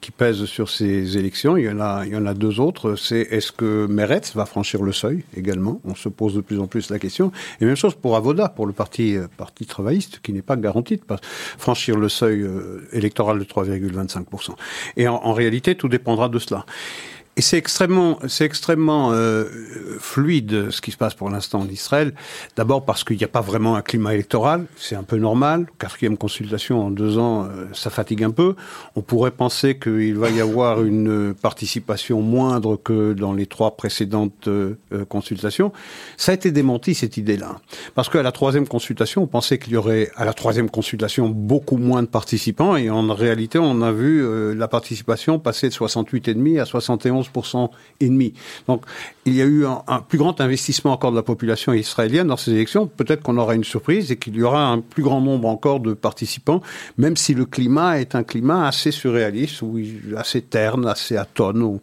qui pèsent sur ces élections. Il y en a, il y en a deux autres. C'est est-ce que Meretz va franchir le seuil également? On se pose de plus en plus la question. Et même chose pour Avoda, pour le parti, euh, parti travailliste, qui n'est pas garanti de franchir le seuil euh, électoral de 3,25%. Et en, en réalité, tout dépendra de cela. Et c'est extrêmement, c'est extrêmement euh, fluide ce qui se passe pour l'instant en Israël. D'abord parce qu'il n'y a pas vraiment un climat électoral, c'est un peu normal. Quatrième consultation en deux ans, euh, ça fatigue un peu. On pourrait penser qu'il va y avoir une participation moindre que dans les trois précédentes euh, consultations. Ça a été démenti cette idée-là, parce qu'à la troisième consultation, on pensait qu'il y aurait à la troisième consultation beaucoup moins de participants, et en réalité, on a vu la participation passer de 68,5 à 71 et demi. Donc, il y a eu un, plus grand investissement encore de la population israélienne dans ces élections. Peut-être qu'on aura une surprise et qu'il y aura un plus grand nombre encore de participants, même si le climat est un climat assez surréaliste, ou assez terne, assez atone, où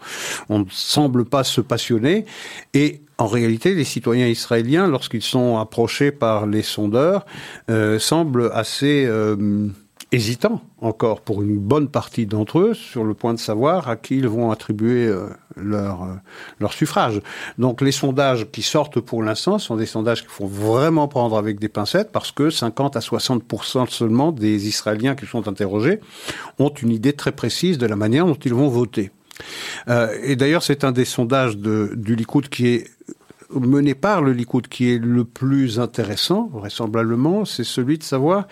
on ne semble pas se passionner. Et en réalité, les citoyens israéliens, lorsqu'ils sont approchés par les sondeurs, euh, semblent assez euh, hésitants encore pour une bonne partie d'entre eux sur le point de savoir à qui ils vont attribuer euh, leur, euh, leur suffrage. Donc les sondages qui sortent pour l'instant sont des sondages qu'il faut vraiment prendre avec des pincettes parce que 50 à 60% seulement des Israéliens qui sont interrogés ont une idée très précise de la manière dont ils vont voter. Euh, et d'ailleurs, c'est un des sondages du Likoud qui est mené par le Likoud qui est le plus intéressant, vraisemblablement, c'est celui de savoir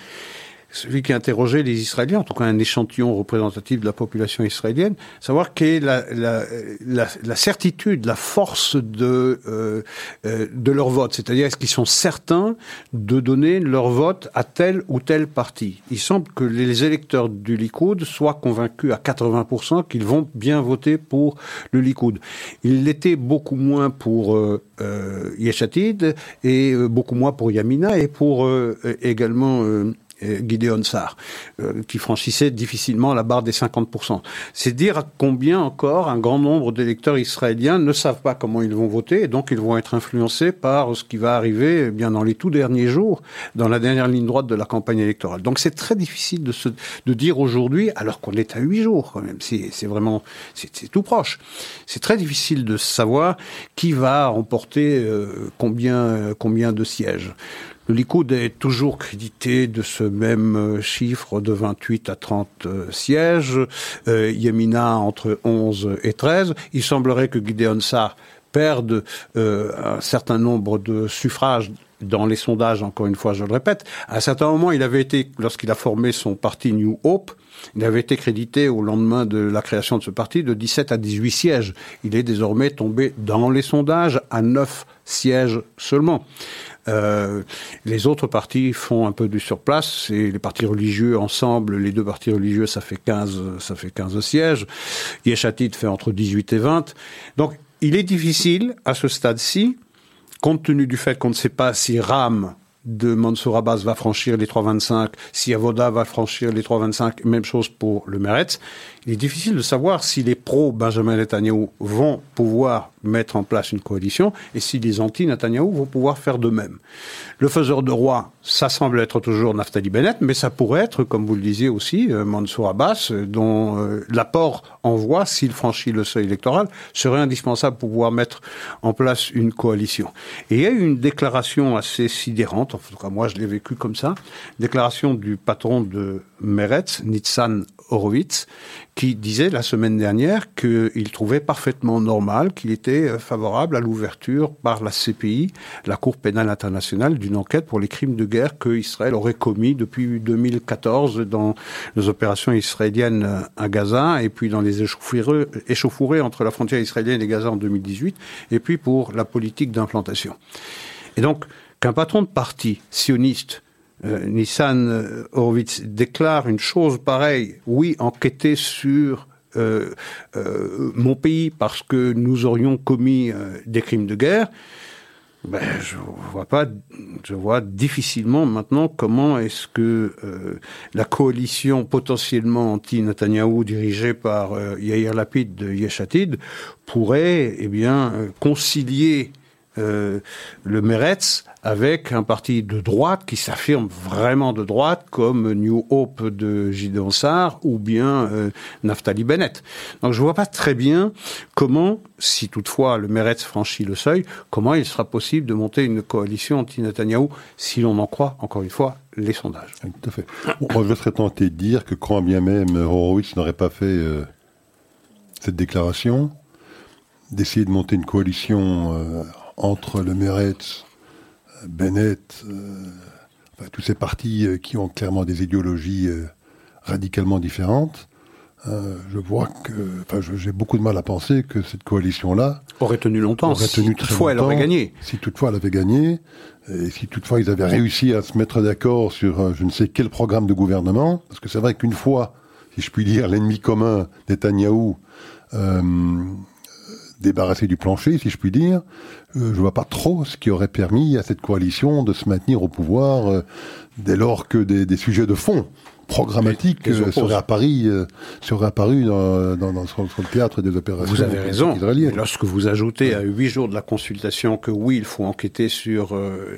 celui qui a interrogé les Israéliens, en tout cas un échantillon représentatif de la population israélienne, savoir quelle est la, certitude, la force de, euh, euh, de leur vote. C'est-à-dire, est-ce qu'ils sont certains de donner leur vote à tel ou tel parti Il semble que les électeurs du Likoud soient convaincus à 80% qu'ils vont bien voter pour le Likoud. Ils l'étaient beaucoup moins pour euh, euh Yeshatid et beaucoup moins pour Yamina et pour également Gideon Sarr, euh, qui franchissait difficilement la barre des 50%. C'est dire combien encore un grand nombre d'électeurs israéliens ne savent pas comment ils vont voter et donc ils vont être influencés par ce qui va arriver eh bien dans les tout derniers jours, dans la dernière ligne droite de la campagne électorale. Donc c'est très difficile de, se, de dire aujourd'hui, alors qu'on est à huit jours quand même, c'est vraiment, c'est tout proche. C'est très difficile de savoir qui va remporter euh, combien, combien de sièges. Le Likoud est toujours crédité de ce même euh, chiffre de 28 à 30 euh, sièges, euh, Yemina entre 11 et 13. Il semblerait que Gideon Sarr perde un certain nombre de suffrages dans les sondages, encore une fois, je le répète. À un certain moment, il avait été, lorsqu'il a formé son parti New Hope, il avait été crédité au lendemain de la création de ce parti de 17 à 18 sièges. Il est désormais tombé dans les sondages à 9 sièges seulement. Euh, les autres partis font un peu du surplace. Et les partis religieux ensemble, les deux partis religieux, ça fait 15, ça fait 15 sièges. Yeshatit fait entre 18 et 20. Donc, il est difficile, à ce stade-ci, compte tenu du fait qu'on ne sait pas si Ram de Mansour Abbas va franchir les 3,25, si Avoda va franchir les 3,25, même chose pour le Meretz, il est difficile de savoir si les pro-Benjamin Netanyahu vont pouvoir mettre en place une coalition et si les anti-Netanyahu vont pouvoir faire de même. Le faiseur de roi, ça semble être toujours Naftali Bennett, mais ça pourrait être, comme vous le disiez aussi, euh, Mansour Abbas, euh, dont euh, l'apport en voix, s'il franchit le seuil électoral, serait indispensable pour pouvoir mettre en place une coalition. Et il y a eu une déclaration assez sidérante, en tout cas moi je l'ai vécu comme ça, déclaration du patron de Meretz, Nitzan Horowitz, qui disait la semaine dernière qu'il trouvait parfaitement normal, qu'il était euh, favorable à l'ouverture par la CPI, la Cour pénale internationale, d'une enquête pour les crimes de guerre que Israël aurait commis depuis 2014 dans les opérations israéliennes à Gaza et puis dans les échauffourées entre la frontière israélienne et Gaza en 2018 et puis pour la politique d'implantation. Et donc, qu'un patron de parti sioniste euh, Nissan euh, Horowitz déclare une chose pareille, oui, enquêter sur euh, mon pays parce que nous aurions commis des crimes de guerre, ben, je vois pas, je vois difficilement maintenant comment est-ce que la coalition potentiellement anti-Netanyahou dirigée par Yair Lapid de Yeshatid pourrait, eh bien, concilier le Meretz avec un parti de droite qui s'affirme vraiment de droite, comme New Hope de Gideon Sarr ou bien euh, Naftali Bennett. Donc je vois pas très bien comment, si toutefois le Meretz franchit le seuil, comment il sera possible de monter une coalition anti-Netanyahou si l'on en croit, encore une fois, les sondages. Tout à fait. moi, je serais tenté de dire que quand bien même Horowitz n'aurait pas fait euh, cette déclaration, d'essayer de monter une coalition euh, entre le Meretz Bennett, euh, tous ces partis euh, qui ont clairement des idéologies euh, radicalement différentes, je vois que, enfin, j'ai beaucoup de mal à penser que cette coalition-là aurait tenu longtemps. Aurait tenu si toutefois elle aurait gagné. Si toutefois elle avait gagné, et si toutefois ils avaient réussi à se mettre d'accord sur je ne sais quel programme de gouvernement, parce que c'est vrai qu'une fois, si je puis dire, l'ennemi commun, Netanyahou, euh, débarrassé du plancher, si je puis dire, euh, je vois pas trop ce qui aurait permis à cette coalition de se maintenir au pouvoir euh, dès lors que des, sujets de fond programmatiques euh, seraient, apparus, seraient apparus dans, le théâtre des opérations Vous avez raison. Lorsque vous ajoutez à huit jours de la consultation que oui, il faut enquêter sur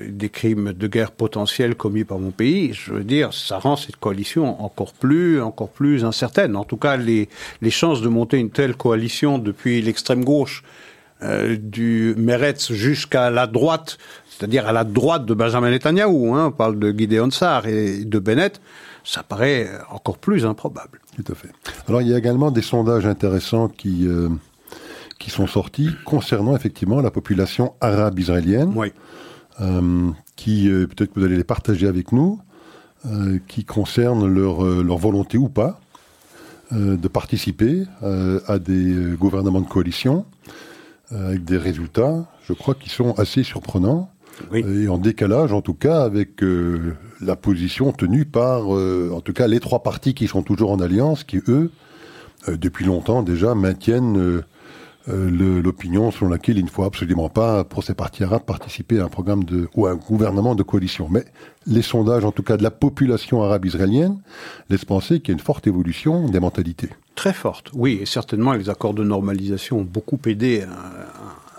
des crimes de guerre potentiels commis par mon pays, je veux dire, ça rend cette coalition encore plus, encore plus incertaine. En tout cas, les, les chances de monter une telle coalition depuis l'extrême gauche du Meretz jusqu'à la droite, c'est-à-dire à la droite de Benjamin Netanyahu, hein, on parle de Gideon Sar et de Bennett, ça paraît encore plus improbable. Tout à fait. Alors il y a également des sondages intéressants qui, euh, qui sont sortis concernant effectivement la population arabe israélienne, oui. euh, qui, euh, peut-être que vous allez les partager avec nous, qui concernent leur, leur volonté ou pas de participer à des gouvernements de coalition. Euh, avec des résultats, je crois, qui sont assez surprenants. Et en décalage, en tout cas, avec euh, la position tenue par, euh, en tout cas, les trois partis qui sont toujours en alliance, qui, eux, depuis longtemps déjà, maintiennent l'opinion selon laquelle il ne faut absolument pas, pour ces partis arabes, participer à un programme de, ou à un gouvernement de coalition. Mais les sondages, en tout cas de la population arabe israélienne, laissent penser qu'il y a une forte évolution des mentalités. Très forte, oui, et certainement les accords de normalisation ont beaucoup aidé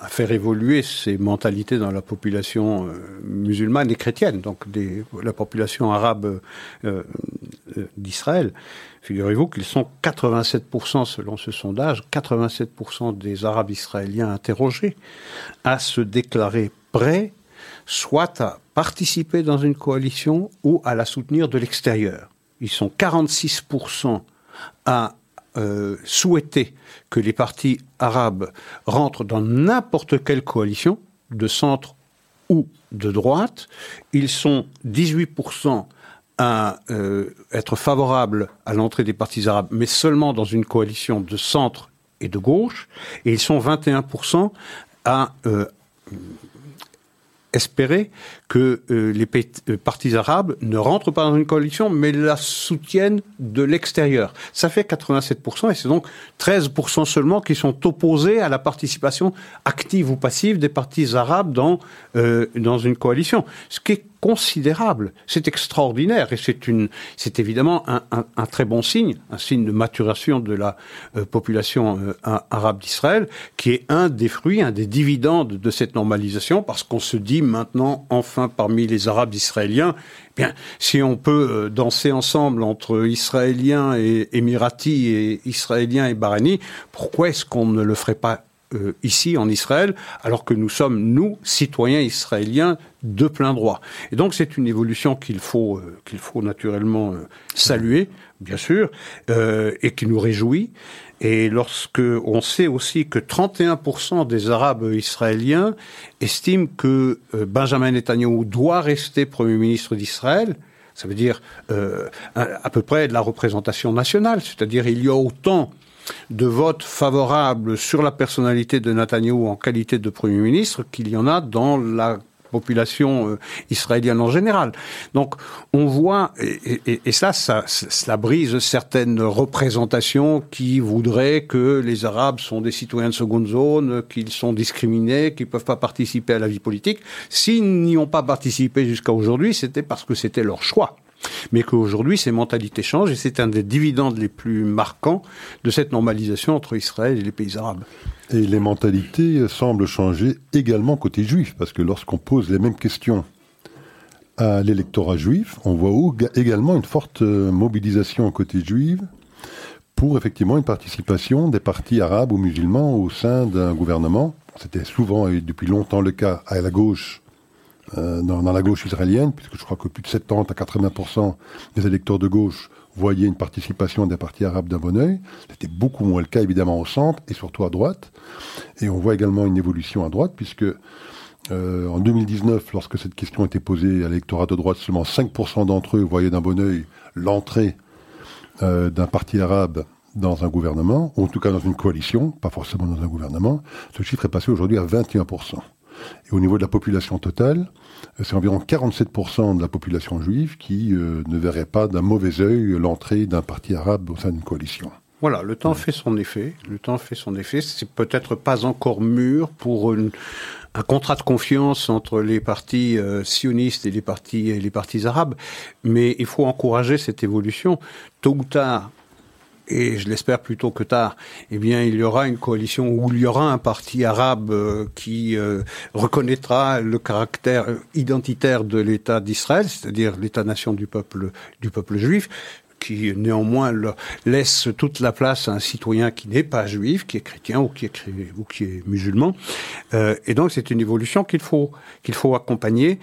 à, faire évoluer ces mentalités dans la population euh, musulmane et chrétienne, donc la population arabe euh, euh, d'Israël. Figurez-vous qu'ils sont 87% selon ce sondage, 87% des Arabes israéliens interrogés à se déclarer prêts soit à participer dans une coalition ou à la soutenir de l'extérieur. Ils sont 46% à euh, souhaiter que les partis arabes rentrent dans n'importe quelle coalition, de centre ou de droite. Ils sont 18% à euh, être favorables à l'entrée des partis arabes, mais seulement dans une coalition de centre et de gauche. Et ils sont 21% à euh, espérer que euh, les euh, partis arabes ne rentrent pas dans une coalition, mais la soutiennent de l'extérieur. Ça fait 87%, et c'est donc 13% seulement qui sont opposés à la participation active ou passive des partis arabes dans, euh, dans une coalition. Ce qui est considérable. C'est extraordinaire et c'est une, c'est évidemment un, un, un, très bon signe, un signe de maturation de la euh, population euh, arabe d'Israël, qui est un des fruits, un des dividendes de cette normalisation, parce qu'on se dit maintenant, enfin, parmi les Arabes israéliens, eh bien, si on peut euh, danser ensemble entre Israéliens et Émiratis et Israéliens et Bahreïnis, pourquoi est-ce qu'on ne le ferait pas euh, ici en Israël, alors que nous sommes, nous, citoyens israéliens de plein droit? Et donc c'est une évolution qu'il faut, euh, qu'il faut naturellement saluer, bien sûr, et qui nous réjouit. Et lorsque on sait aussi que 31% des Arabes israéliens estiment que Benjamin Netanyahu doit rester Premier ministre d'Israël, ça veut dire à peu près de la représentation nationale, c'est-à-dire il y a autant de votes favorables sur la personnalité de Netanyahu en qualité de Premier ministre qu'il y en a dans la population euh, israélienne en général. Donc on voit, et, ça, ça, cela brise certaines représentations qui voudraient que les Arabes sont des citoyens de seconde zone, qu'ils sont discriminés, qu'ils ne peuvent pas participer à la vie politique. S'ils n'y ont pas participé jusqu'à aujourd'hui, c'était parce que c'était leur choix mais qu'aujourd'hui ces mentalités changent et c'est un des dividendes les plus marquants de cette normalisation entre Israël et les pays arabes. Et les mentalités semblent changer également côté juif, parce que lorsqu'on pose les mêmes questions à l'électorat juif, on voit également une forte mobilisation côté juif pour effectivement une participation des partis arabes ou musulmans au sein d'un gouvernement. C'était souvent et depuis longtemps le cas à la gauche euh, dans, la gauche israélienne, puisque je crois que plus de 70 à 80% des électeurs de gauche voyaient une participation des partis arabes d'un bon oeil. C'était beaucoup moins le cas évidemment au centre et surtout à droite. Et on voit également une évolution à droite, puisque euh, en 2019, lorsque cette question était posée à l'électorat de droite, seulement 5% d'entre eux voyaient d'un bon oeil l'entrée euh, d'un parti arabe dans un gouvernement, ou en tout cas dans une coalition, pas forcément dans un gouvernement. Ce chiffre est passé aujourd'hui à 21%. Et au niveau de la population totale, c'est environ 47% de la population juive qui euh, ne verrait pas d'un mauvais œil l'entrée d'un parti arabe au sein d'une coalition. Voilà, le temps fait son effet. Le temps fait son effet. C'est peut-être pas encore mûr pour un contrat de confiance entre les partis euh, sionistes et les partis et les partis arabes, mais il faut encourager cette évolution. Tôt ou tard, et je l'espère plutôt que tard, eh bien, il y aura une coalition où il y aura un parti arabe euh, qui euh, reconnaîtra le caractère identitaire de l'État d'Israël, c'est-à-dire l'État-nation du peuple du peuple juif qui néanmoins laisse toute la place à un citoyen qui n'est pas juif, qui est chrétien ou qui est, musulman. Euh, et donc c'est une évolution qu'il faut qu'il faut accompagner.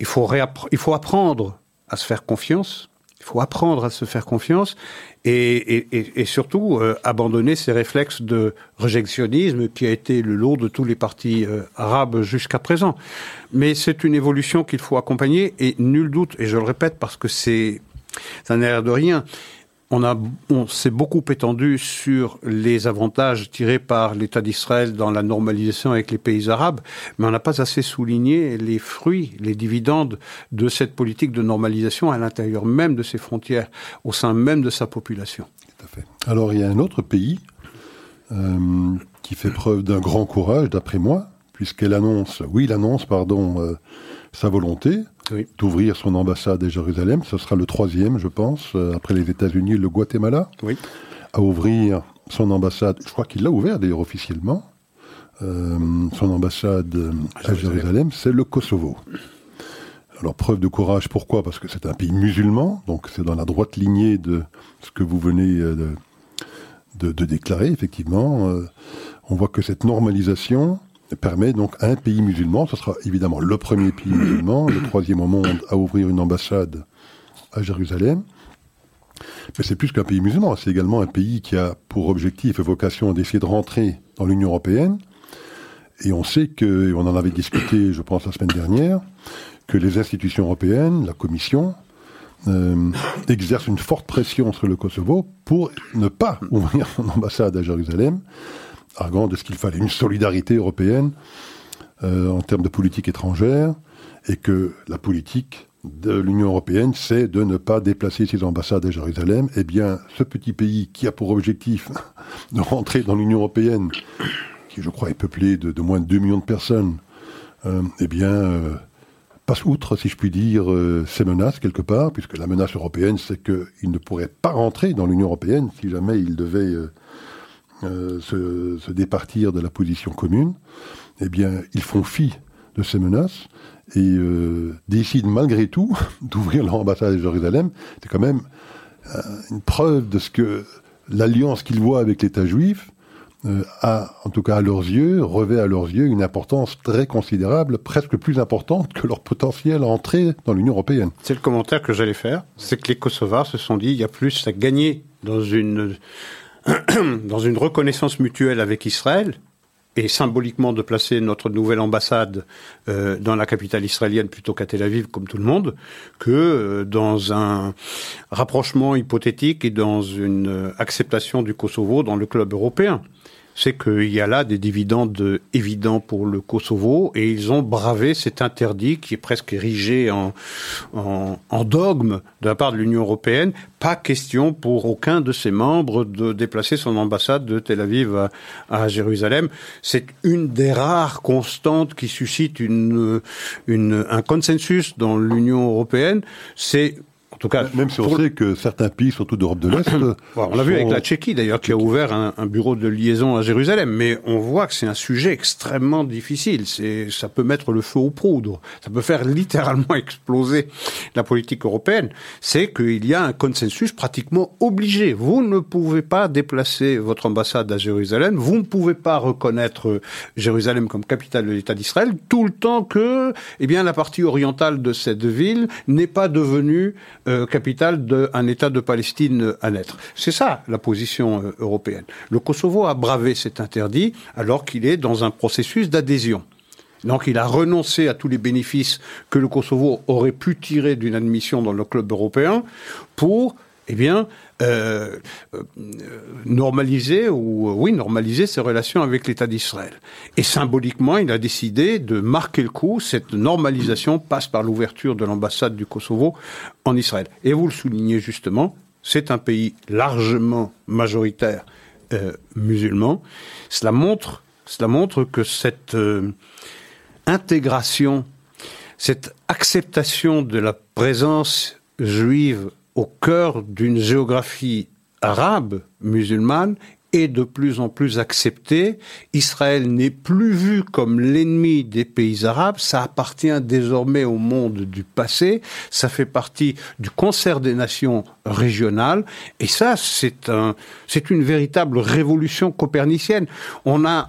Il faut il faut apprendre à se faire confiance. Il faut apprendre à se faire confiance et, surtout euh, abandonner ces réflexes de rejectionnisme qui a été le lot de tous les partis euh, arabes jusqu'à présent. Mais c'est une évolution qu'il faut accompagner et nul doute, et je le répète parce que c'est ça n'a de rien, on, a, on s'est beaucoup étendu sur les avantages tirés par l'État d'Israël dans la normalisation avec les pays arabes, mais on n'a pas assez souligné les fruits, les dividendes de cette politique de normalisation à l'intérieur même de ses frontières, au sein même de sa population. Tout à fait. Alors il y a un autre pays euh, qui fait preuve d'un grand courage, d'après moi, puisqu'elle annonce, oui, il pardon, euh, sa volonté d'ouvrir son ambassade à Jérusalem. Ce sera le troisième, je pense, euh, après les États-Unis, le Guatemala, oui. à ouvrir son ambassade. Je crois qu'il l'a ouvert d'ailleurs officiellement. Euh, son ambassade à Jérusalem, c'est le Kosovo. Alors preuve de courage, pourquoi? Parce que c'est un pays musulman, donc c'est dans la droite lignée de ce que vous venez de, de, de déclarer, effectivement. on voit que cette normalisation, permet donc à un pays musulman, ce sera évidemment le premier pays musulman, le troisième au monde à ouvrir une ambassade à Jérusalem. Mais c'est plus qu'un pays musulman, c'est également un pays qui a pour objectif et vocation d'essayer de rentrer dans l'Union européenne. Et on sait que, et on en avait discuté, je pense, la semaine dernière, que les institutions européennes, la Commission, euh, exercent une forte pression sur le Kosovo pour ne pas ouvrir son ambassade à Jérusalem arguant de ce qu'il fallait une solidarité européenne euh, en termes de politique étrangère et que la politique de l'Union européenne, c'est de ne pas déplacer ses ambassades à Jérusalem. Eh bien, ce petit pays qui a pour objectif de rentrer dans l'Union européenne, qui je crois est peuplé de, moins de 2 millions de personnes, euh, eh bien, euh, passe outre, si je puis dire, euh, ces menaces quelque part, puisque la menace européenne, c'est qu'il ne pourrait pas rentrer dans l'Union européenne si jamais il devait se, se, départir de la position commune. Eh bien, ils font fi de ces menaces et décident malgré tout d'ouvrir leur ambassade à Jérusalem. C'est quand même une preuve de ce que l'alliance qu'ils voient avec l'État juif euh, a, en tout cas à leurs yeux, revêt à leurs yeux une importance très considérable, presque plus importante que leur potentielle entrée dans l'Union européenne. C'est le commentaire que j'allais faire, c'est que les Kosovars se sont dit il y a plus à gagner dans une dans une reconnaissance mutuelle avec Israël et symboliquement de placer notre nouvelle ambassade euh, dans la capitale israélienne plutôt qu'à Tel Aviv, comme tout le monde, que euh, dans un rapprochement hypothétique et dans une acceptation du Kosovo dans le club européen c'est qu'il y a là des dividendes évidents pour le Kosovo et ils ont bravé cet interdit qui est presque érigé en, en, dogme de la part de l'Union européenne. Pas question pour aucun de ses membres de déplacer son ambassade de Tel Aviv à, à Jérusalem. C'est une des rares constantes qui suscite une, une, un consensus dans l'Union européenne. C'est tout cas, même si on sait que certains pays, surtout d'Europe de l'Est, on l'a vu avec la Tchéquie d'ailleurs, qui a ouvert un, bureau de liaison à Jérusalem. Mais on voit que c'est un sujet extrêmement difficile. C'est, ça peut mettre le feu aux poudres. Ça peut faire littéralement exploser la politique européenne. C'est qu'il y a un consensus pratiquement obligé. Vous ne pouvez pas déplacer votre ambassade à Jérusalem. Vous ne pouvez pas reconnaître Jérusalem comme capitale de l'État d'Israël tout le temps que, eh bien, la partie orientale de cette ville n'est pas devenue euh, capitale d'un État de Palestine à naître. C'est ça la position euh, européenne. Le Kosovo a bravé cet interdit alors qu'il est dans un processus d'adhésion. Donc il a renoncé à tous les bénéfices que le Kosovo aurait pu tirer d'une admission dans le club européen pour eh bien, euh, euh, normaliser ou oui normaliser ses relations avec l'État d'Israël. Et symboliquement, il a décidé de marquer le coup. Cette normalisation passe par l'ouverture de l'ambassade du Kosovo en Israël. Et vous le soulignez justement, c'est un pays largement majoritaire euh, musulman. Cela montre, cela montre que cette intégration, cette acceptation de la présence juive au cœur d'une géographie arabe musulmane est de plus en plus accepté. Israël n'est plus vu comme l'ennemi des pays arabes, ça appartient désormais au monde du passé, ça fait partie du concert des nations régionales, et ça, c'est un, c'est une véritable révolution copernicienne. On a,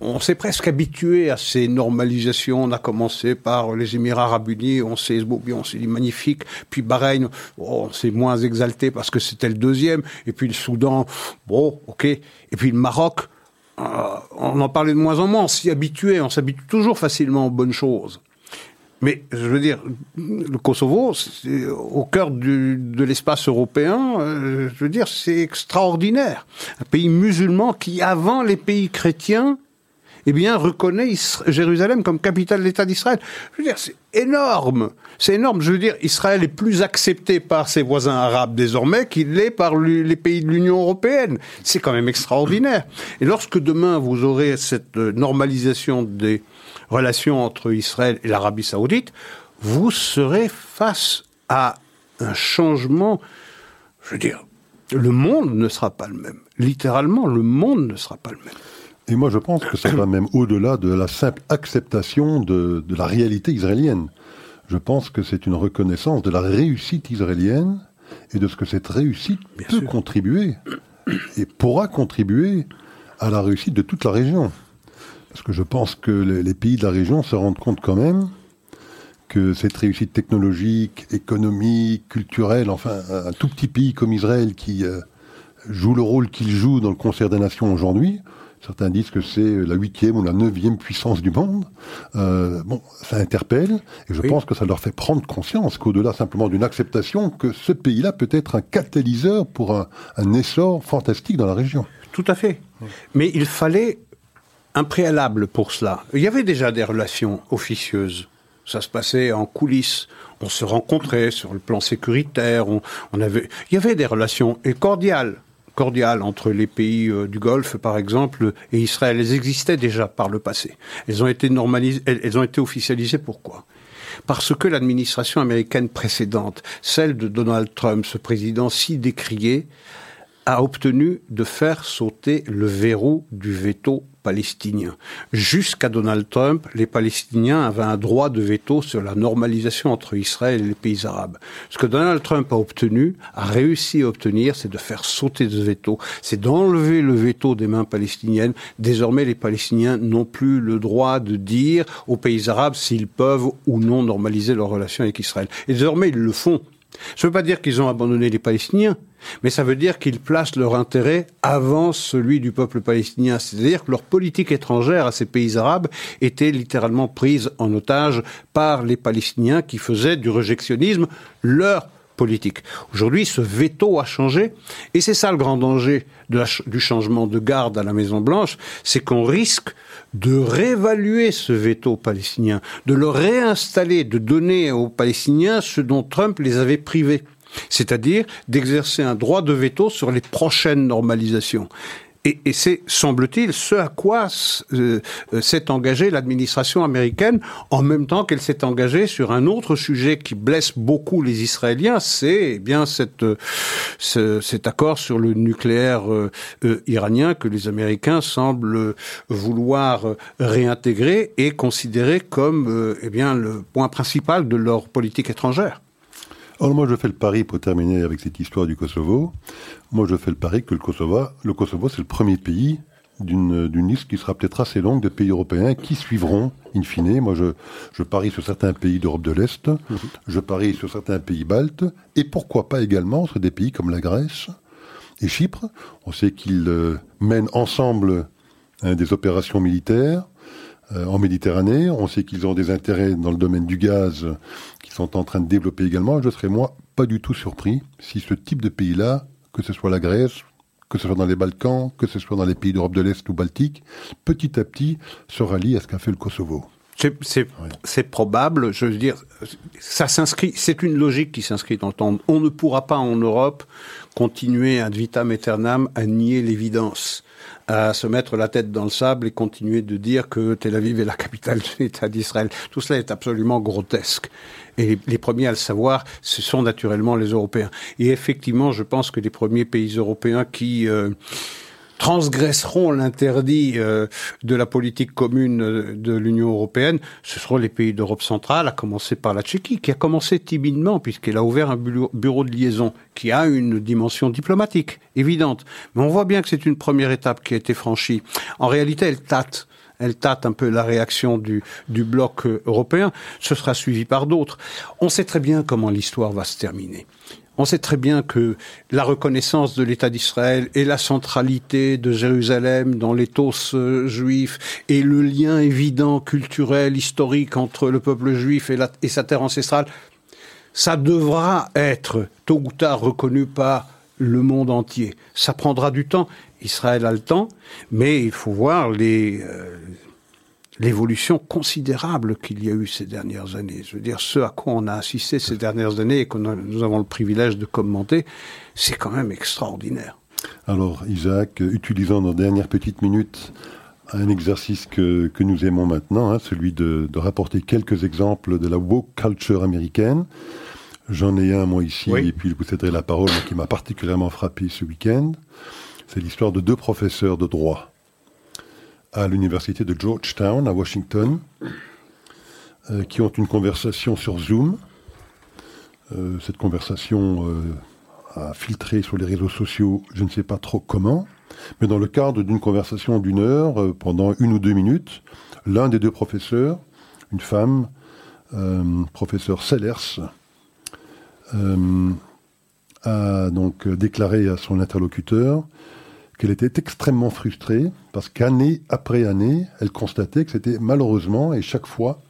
on, s'est presque habitué à ces normalisations. On a commencé par les Émirats arabes unis, on s'est on s'est dit magnifique, puis Bahreïn, oh, on s'est moins exalté parce que c'était le deuxième, et puis le Soudan, bon, ok, et puis le Maroc, euh, on en parlait de moins en moins, on s'y habituait, on s'habitue toujours facilement aux bonnes choses. Mais je veux dire, le Kosovo, au cœur de l'espace européen, euh, je veux dire, c'est extraordinaire. Un pays musulman qui, avant les pays chrétiens, eh bien, reconnaît Jérusalem comme capitale de l'État d'Israël. Je veux dire, c'est énorme. C'est énorme. Je veux dire, Israël est plus accepté par ses voisins arabes désormais qu'il l'est par les pays de l'Union européenne. C'est quand même extraordinaire. Et lorsque demain vous aurez cette euh, normalisation des relations entre Israël et l'Arabie saoudite, vous serez face à un changement, je veux dire, le monde ne sera pas le même. Littéralement, le monde ne sera pas le même. Et moi, je pense que ça va même au-delà de la simple acceptation de, la réalité israélienne. Je pense que c'est une reconnaissance de la réussite israélienne et de ce que cette réussite peut contribuer et pourra contribuer à la réussite de toute la région. Parce que je pense que les, pays de la région se rendent compte quand même que cette réussite technologique, économique, culturelle, enfin un tout petit pays comme Israël qui euh, joue le rôle qu'il joue dans le concert des nations aujourd'hui, Certains disent que c'est la huitième ou la neuvième puissance du monde. Euh, bon, ça interpelle, et je pense que ça leur fait prendre conscience qu'au-delà simplement d'une acceptation, que ce pays-là peut être un catalyseur pour un, essor fantastique dans la région. Tout à fait. Mais il fallait un préalable pour cela. Il y avait déjà des relations officieuses. Ça se passait en coulisses. On se rencontrait sur le plan sécuritaire. On, on avait, il y avait des relations cordiales cordiales entre les pays euh, du Golfe, par exemple, et Israël. Elles existaient déjà par le passé. Elles ont été normalisées, elles, ont été officialisées. Pourquoi? Parce que l'administration américaine précédente, celle de Donald Trump, ce président si décrié, a obtenu de faire sauter le verrou du veto palestinien. Jusqu'à Donald Trump, les Palestiniens avaient un droit de veto sur la normalisation entre Israël et les pays arabes. Ce que Donald Trump a obtenu, a réussi à obtenir, c'est de faire sauter ce veto, c'est d'enlever le veto des mains palestiniennes. Désormais, les Palestiniens n'ont plus le droit de dire aux pays arabes s'ils peuvent ou non normaliser leurs relations avec Israël. Et désormais, ils le font. Ça ne veut pas dire qu'ils ont abandonné les Palestiniens, mais ça veut dire qu'ils placent leur intérêt avant celui du peuple palestinien. C'est-à-dire que leur politique étrangère à ces pays arabes était littéralement prise en otage par les Palestiniens qui faisaient du rejectionnisme leur Aujourd'hui, ce veto a changé, et c'est ça le grand danger du changement de garde à la Maison Blanche, c'est qu'on risque de réévaluer ce veto palestinien, de le réinstaller, de donner aux Palestiniens ce dont Trump les avait privés c'est-à-dire d'exercer un droit de veto sur les prochaines normalisations. Et, c'est, semble-t-il, ce à quoi euh, s'est engagée l'administration américaine, en même temps qu'elle s'est engagée sur un autre sujet qui blesse beaucoup les Israéliens, c'est eh bien cette, cet accord sur le nucléaire euh, euh, iranien que les Américains semblent vouloir réintégrer et considérer comme eh le point principal de leur politique étrangère. Alors moi je fais le pari, pour terminer avec cette histoire du Kosovo, moi je fais le pari que le Kosovo, le Kosovo c'est le premier pays d'une liste qui sera peut-être assez longue de pays européens qui suivront, in fine. Moi je, je parie sur certains pays d'Europe de l'Est, je parie sur certains pays baltes, et pourquoi pas également sur des pays comme la Grèce et Chypre. On sait qu'ils euh, mènent ensemble hein, des opérations militaires. Euh, en Méditerranée. On sait qu'ils ont des intérêts dans le domaine du gaz qu'ils sont en train de développer également. Je serais, moi, pas du tout surpris si ce type de pays-là, que ce soit la Grèce, que ce soit dans les Balkans, que ce soit dans les pays d'Europe de l'Est ou Baltique, petit à petit se rallie à ce qu'a fait le Kosovo. C'est probable, je veux dire, ça s'inscrit, c'est une logique qui s'inscrit dans le temps. On ne pourra pas en Europe continuer ad vitam aeternam à nier l'évidence à se mettre la tête dans le sable et continuer de dire que Tel Aviv est la capitale de l'État d'Israël. Tout cela est absolument grotesque. Et les premiers à le savoir, ce sont naturellement les Européens. Et effectivement, je pense que les premiers pays européens qui... Euh, transgresseront l'interdit euh, de la politique commune euh, de l'Union européenne, ce seront les pays d'Europe centrale, à commencer par la Tchéquie, qui a commencé timidement, puisqu'elle a ouvert un bureau, de liaison qui a une dimension diplomatique évidente. Mais on voit bien que c'est une première étape qui a été franchie. En réalité, elle tâte elle tâte un peu la réaction du, du bloc euh, européen, ce sera suivi par d'autres. On sait très bien comment l'histoire va se terminer. On sait très bien que la reconnaissance de l'État d'Israël et la centralité de Jérusalem dans l'éthos euh, juif et le lien évident culturel, historique entre le peuple juif et, sa terre ancestrale, ça devra être tôt ou tard reconnu par le monde entier. Ça prendra du temps. Israël a le temps, mais il faut voir les, euh, l'évolution considérable qu'il y a eu ces dernières années. Je veux dire, ce à quoi on a assisté ces dernières années et que nous avons le privilège de commenter, c'est quand même extraordinaire. Alors, Isaac, utilisant nos dernières petites minutes un exercice que, que nous aimons maintenant, hein, celui de, de, rapporter quelques exemples de la woke culture américaine. J'en ai un, moi, ici, et puis vous céderez la parole, qui m'a particulièrement frappé ce week-end. C'est l'histoire de deux professeurs de droit à l'université de Georgetown à Washington, euh, qui ont une conversation sur Zoom. Euh, cette conversation euh, a filtré sur les réseaux sociaux, je ne sais pas trop comment, mais dans le cadre d'une conversation d'une heure, pendant une ou deux minutes, l'un des deux professeurs, une femme, professeur Sellers, a donc déclaré à son interlocuteur qu'elle était extrêmement frustrée parce qu'année après année, elle constatait que c'était malheureusement et chaque fois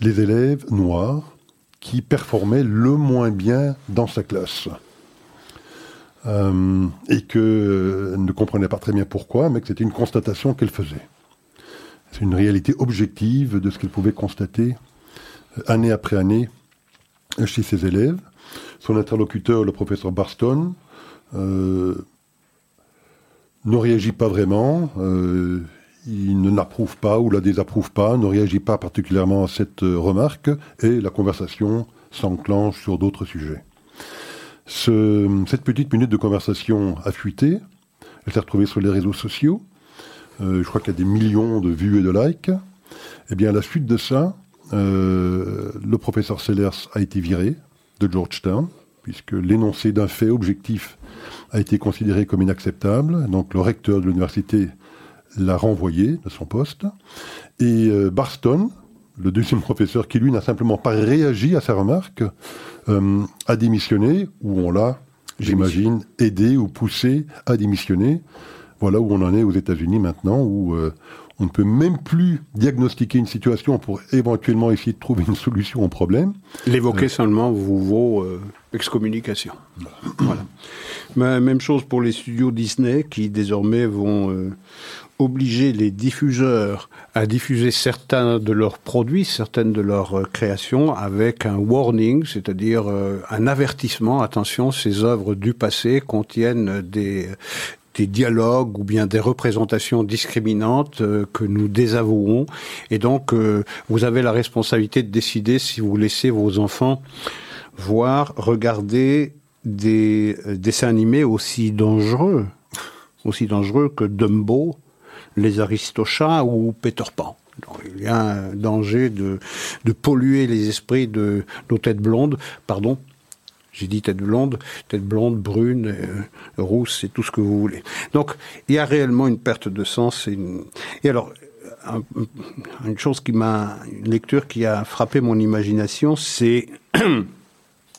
les élèves noirs qui performaient le moins bien dans sa classe. Euh, et qu'elle ne comprenait pas très bien pourquoi, mais que c'était une constatation qu'elle faisait. C'est une réalité objective de ce qu'elle pouvait constater euh, année après année chez ses élèves. Son interlocuteur, le professeur Barston, euh, ne réagit pas vraiment. Euh, il ne l'approuve pas ou la désapprouve pas, ne réagit pas particulièrement à cette remarque, et la conversation s'enclenche sur d'autres sujets. cette petite minute de conversation a fuité, elle s'est retrouvée sur les réseaux sociaux, je crois qu'il y a des millions de vues et de likes. Eh bien, à la suite de ça, le professeur Sellers a été viré de Georgetown, puisque l'énoncé d'un fait objectif a été considéré comme inacceptable. Donc le recteur de l'université l'a renvoyé de son poste. Et euh, Barston, le deuxième professeur qui lui n'a simplement pas réagi à sa remarque, euh, a démissionné, ou on l'a, j'imagine, aidé ou poussé à démissionner. Voilà où on en est aux États-Unis maintenant, où euh, on ne peut même plus diagnostiquer une situation pour éventuellement essayer de trouver une solution au problème. L'évoquer seulement vous vaut excommunication. Voilà. Même chose pour les studios Disney qui désormais vont euh, obliger les diffuseurs à diffuser certains de leurs produits, certaines de leurs euh, créations avec un warning, c'est-à-dire euh, un avertissement. Attention, ces œuvres du passé contiennent des, des dialogues ou bien des représentations discriminantes que nous désavouons. Et donc, vous avez la responsabilité de décider si vous laissez vos enfants voir, regarder des euh, dessins animés aussi dangereux, aussi dangereux que Dumbo, les Aristochats ou Peter Pan. il y a un danger de, de polluer les esprits de nos têtes blondes, pardon, j'ai dit tête blonde, tête blonde, brune, euh, rousse, c'est tout ce que vous voulez. Donc, il y a réellement une perte de sens. Et, alors, une chose qui m'a, une lecture qui a frappé mon imagination, c'est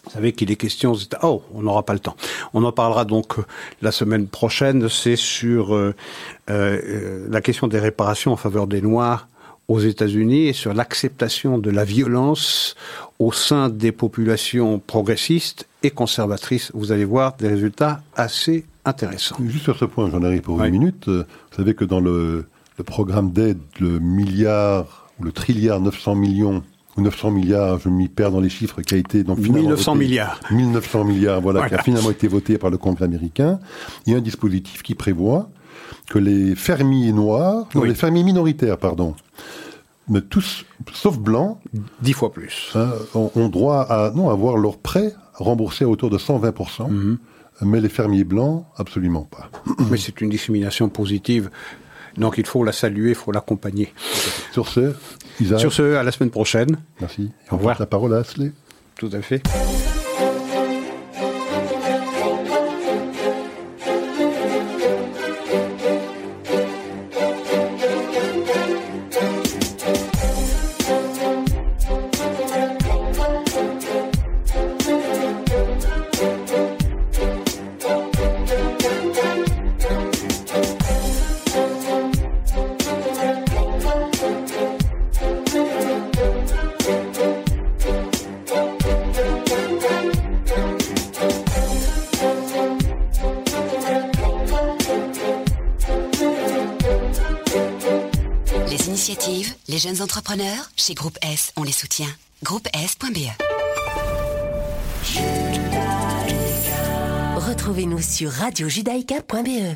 Vous savez qu'il est question. Oh, on n'aura pas le temps. On en parlera donc euh, la semaine prochaine. C'est sur euh, la question des réparations en faveur des Noirs aux États-Unis et sur l'acceptation de la violence au sein des populations progressistes et conservatrices. Vous allez voir des résultats assez intéressants. Juste sur ce point, j'en arrive pour une minute. Vous savez que dans le, le programme d'aide, le milliard ou le trilliard 900 millions ou 900 milliards, je m'y perds dans les chiffres, qui a été donc 1900 milliards. 1900 milliards, voilà, qui a finalement été voté par le Congrès américain. Il y a un dispositif qui prévoit que les fermiers noirs, les fermiers minoritaires, pardon, mais tous, sauf blancs, dix fois plus, hein, ont, droit à non avoir leurs prêts remboursés à hauteur de 120 mhm. mais les fermiers blancs, absolument pas. Mais c'est une discrimination positive donc il faut la saluer, il faut l'accompagner. Sur ce, Sur ce, à la semaine prochaine. Merci. Au revoir. La parole à Asley. Tout à fait. Entrepreneurs Chez Groupe S, on les soutient. Groupe S.be Retrouvez-nous sur radiojudaïka.be.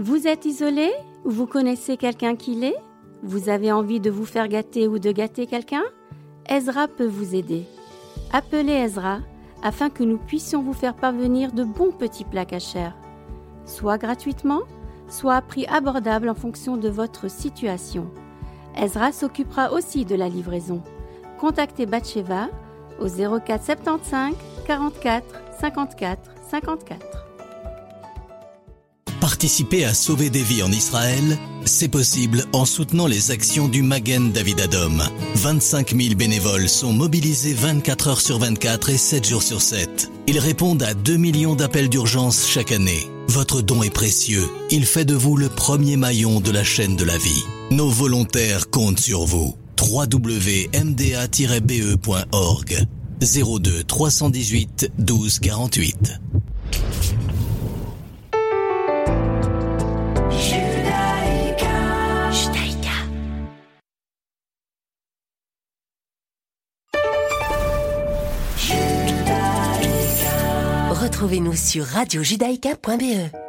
Vous êtes isolé? Ou vous connaissez quelqu'un qui l'est? Vous avez envie de vous faire gâter ou de gâter quelqu'un? Ezra peut vous aider. Appelez Ezra afin que nous puissions vous faire parvenir de bons petits plats cachers, soit gratuitement, soit à prix abordable en fonction de votre situation. Ezra s'occupera aussi de la livraison. Contactez Batcheva au 04 75 44 54 54. Participer à sauver des vies en Israël, c'est possible en soutenant les actions du Magen David Adom. 25 000 bénévoles sont mobilisés 24 heures sur 24 et 7 jours sur 7. Ils répondent à 2 millions d'appels d'urgence chaque année. Votre don est précieux. Il fait de vous le premier maillon de la chaîne de la vie. Nos volontaires comptent sur vous. www.mda-be.org 02 318 12 48 Retrouvez-nous sur radiojudaïka.be.